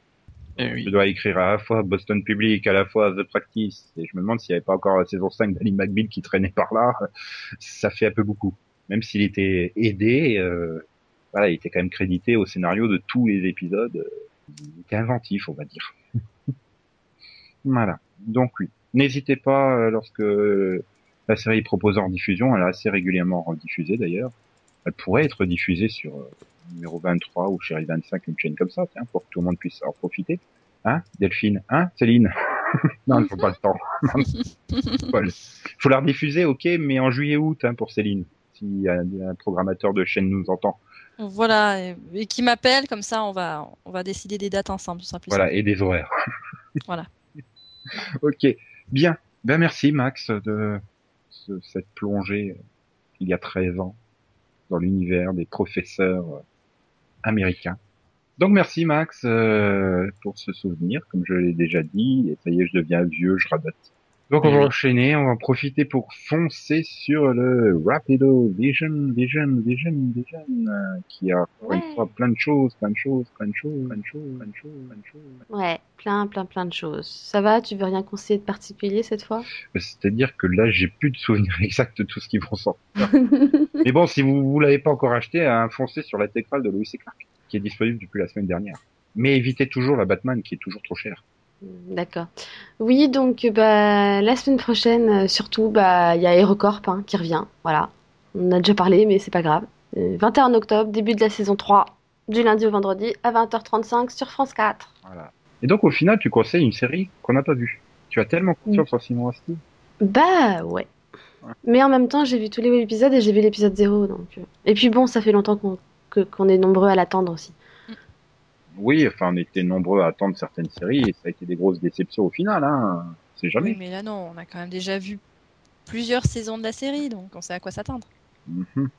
Eh. Je dois écrire à la fois Boston Public, à la fois The Practice, et je me demande s'il n'y avait pas encore la saison 5 d'Ali McBeal qui traînait par là. Ça fait un peu beaucoup. Même s'il était aidé, euh, voilà, il était quand même crédité au scénario de tous les épisodes. euh, Il était inventif, on va dire. voilà. Donc oui. N'hésitez pas, euh, lorsque la série est proposée en diffusion, elle est assez régulièrement rediffusée d'ailleurs. Elle pourrait être diffusée sur euh, numéro 23 ou Chérie 25, une chaîne comme ça, tiens, pour que tout le monde puisse en profiter. Hein, Delphine? Hein, Céline? Non, il faut pas le temps. Le- faut la rediffuser, ok, mais en juillet-août hein, pour Céline, si un, un programmateur de chaîne nous entend. Voilà, et, et qui m'appelle, comme ça on va, on va décider des dates ensemble, sera plus Voilà, et des horaires. Voilà. ok, bien. Ben merci Max de ce- cette plongée euh, il y a 13 ans dans l'univers des professeurs euh, américains. Donc merci Max euh, pour ce souvenir, comme je l'ai déjà dit, et ça y est, je deviens vieux, je radote. Donc on va enchaîner, on va en profiter pour foncer sur le Rapido Vision, Vision, Vision, Vision, euh, qui a encore une Ouais. fois plein de choses, plein de choses, plein de choses, plein de choses, plein de choses, plein de choses. Ouais, plein, plein, plein de choses. Ça va, tu veux rien conseiller de particulier cette fois? C'est-à-dire que là, j'ai plus de souvenirs exacts de tout ce qu'ils vont sortir. Mais bon, si vous vous l'avez pas encore acheté, hein, foncez sur l'intégrale de Louis C. Clark, qui est disponible depuis la semaine dernière. Mais évitez toujours la Batman, qui est toujours trop chère. D'accord. Oui, donc bah, la semaine prochaine, euh, surtout, bah, il y a Aerocorp hein, qui revient. Voilà. On en a déjà parlé, mais c'est pas grave. Euh, 21 octobre, début de la saison 3, du lundi au vendredi, à 20h35 sur France 4. Voilà. Et donc, au final, tu conseilles une série qu'on n'a pas vue. Tu as tellement confiance en Simon Asti. Bah ouais. Mais en même temps, j'ai vu tous les épisodes et j'ai vu l'épisode 0. Donc... euh. Et puis bon, ça fait longtemps qu'on est nombreux à l'attendre aussi. Oui, enfin, on était nombreux à attendre certaines séries et ça a été des grosses déceptions au final, hein. C'est jamais. Oui, mais là non, on a quand même déjà vu plusieurs saisons de la série, donc on sait à quoi s'attendre. Mhm.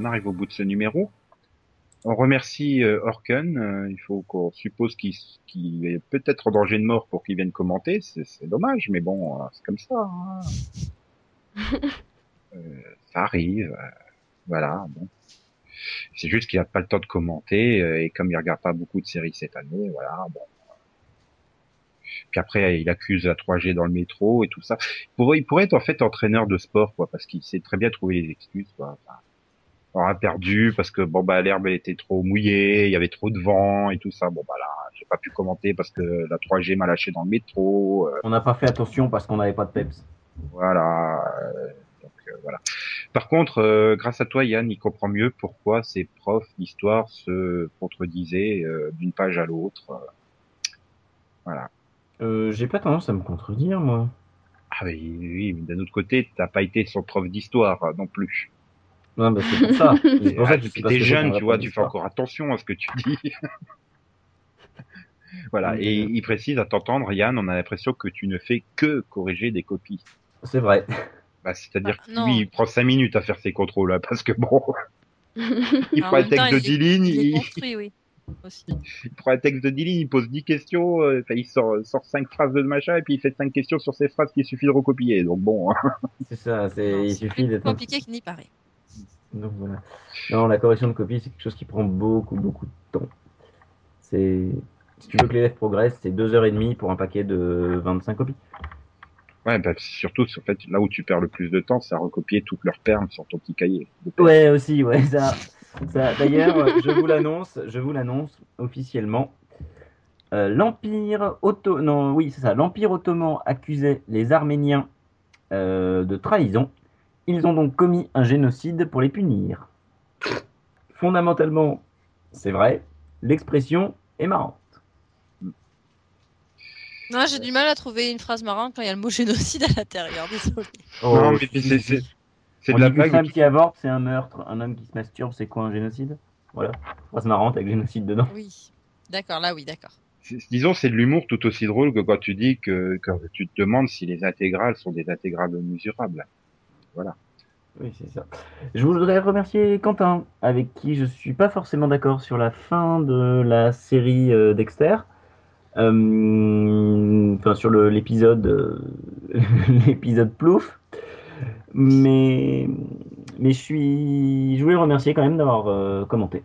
On arrive au bout de ce numéro. On remercie euh, Orken. euh, il faut qu'on suppose qu'il est peut-être en danger de mort pour qu'il vienne commenter. C'est dommage, mais bon, euh, c'est comme ça. hein. Euh, ça arrive. voilà. Bon. C'est juste qu'il n'a pas le temps de commenter et comme il regarde pas beaucoup de séries cette année, voilà. Bon. Puis après, il accuse la 3G dans le métro et tout ça. Il pourrait, il pourrait être en fait entraîneur de sport, quoi, parce qu'il sait très bien trouver les excuses, quoi. Enfin, on a perdu parce que bon bah l'herbe elle était trop mouillée, il y avait trop de vent et tout ça. Bon bah là, j'ai pas pu commenter parce que la 3G m'a lâché dans le métro. euh, On n'a pas fait attention parce qu'on n'avait pas de peps. voilà. euh, donc euh, voilà. Par contre, euh, grâce à toi Yann, il comprend mieux pourquoi ces profs d'histoire se contredisaient euh, d'une page à l'autre. voilà. Euh, J'ai pas tendance à me contredire, moi. Ah oui, oui, mais d'un autre côté, t'as pas été son prof d'histoire non plus. Non, bah, c'est pour ça. C'est pour ça que pas t'es jeune, tu vois, tu fais encore attention à ce que tu dis. voilà. Et il précise, à t'entendre, Yann, on a l'impression que tu ne fais que corriger des copies. C'est vrai. Bah, c'est-à dire Ah, que lui, il prend cinq minutes à faire ses contrôles, là, parce que bon, il En prend un temps, texte de il est- 10 lignes, Il est il, construit, oui. Aussi. il prend un texte de 10 lignes, il pose 10 questions, euh, enfin, il sort, sort 5 phrases de machin, et puis il fait 5 questions sur ces phrases qu'il suffit de recopier. Donc bon, hein. C'est ça. C'est Non, il c'est suffit plus d'être. compliqué qu'il n'y paraît. Donc voilà. Non, la correction de copie, c'est quelque chose qui prend beaucoup, beaucoup de temps. C'est si tu veux que l'élève progresse, c'est deux heures et demie pour un paquet de 25 copies. ouais, bah, surtout, en fait, là où tu perds le plus de temps, c'est à recopier toutes leurs perles sur ton petit cahier. Ouais, aussi, ouais, ça. ça D'ailleurs, je vous l'annonce, je vous l'annonce officiellement. Euh, L'Empire otto... non, oui, c'est ça. L'Empire ottoman accusait les Arméniens euh, de trahison. Ils ont donc commis un génocide pour les punir. Fondamentalement, c'est vrai. L'expression est marrante. Non, j'ai du mal à trouver une phrase marrante quand il y a le mot génocide à l'intérieur. Désolé. Non, Oh, mais c'est, c'est, c'est On de la blague. femme qui avorte, c'est un meurtre. Un homme qui se masturbe, c'est quoi un génocide? Voilà. Phrase marrante avec génocide dedans. Oui. D'accord, là oui, d'accord. C'est- Disons, c'est de l'humour tout aussi drôle que quand tu dis que quand tu te demandes si les intégrales sont des intégrales mesurables. Oui, c'est ça. Je voudrais remercier Quentin, avec qui je suis pas forcément d'accord sur la fin de la série euh, Dexter. Euh, Enfin, sur l'épisode, euh, l'épisode plouf. Mais, mais je suis, je voulais le remercier quand même d'avoir euh, commenté.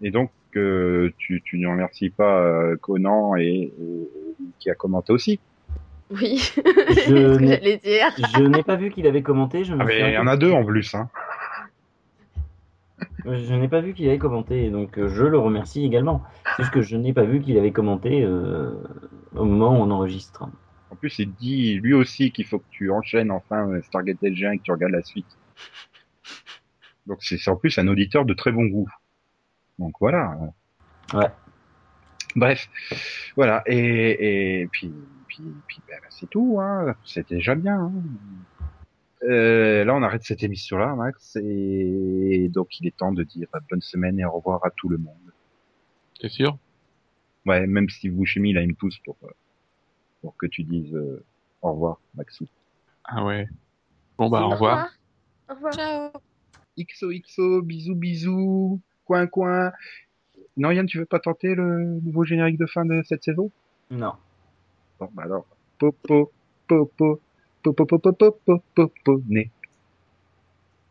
Et donc, euh, tu, tu ne remercies pas euh, Conan et, et- qui a commenté aussi. Oui, c'est ce que n'ai- j'allais dire. Je n'ai pas vu qu'il avait commenté. Je, me Ah, mais il y en a deux en plus. Hein. Je n'ai pas vu qu'il avait commenté, donc euh, je le remercie également. C'est juste que je n'ai pas vu qu'il avait commenté euh, au moment où on enregistre. En plus, il dit lui aussi qu'il faut que tu enchaînes enfin euh, Stargate SG1 et que tu regardes la suite. Donc c'est c'est en plus un auditeur de très bon goût. Donc voilà. Ouais. Bref, voilà. Et, et puis, puis, puis ben, c'est tout. Hein. C'est déjà bien. Hein. Euh, là, on arrête cette émission-là, Max. Et donc, il est temps de dire bonne semaine et au revoir à tout le monde. T'es sûr? Ouais, même si Bouchemi, il a une pousse pour, euh, pour que tu dises euh, au revoir, Maxou. Ah ouais. Bon bah au revoir. Au revoir. Ciao. XOXO, bisous bisous, coin coin. Non Yann, tu veux pas tenter le nouveau générique de fin de cette saison? Non. Maromba. Pu, pu, pu, pu, pu, pu, pu, pu, pu, pu, pu, pu, pu.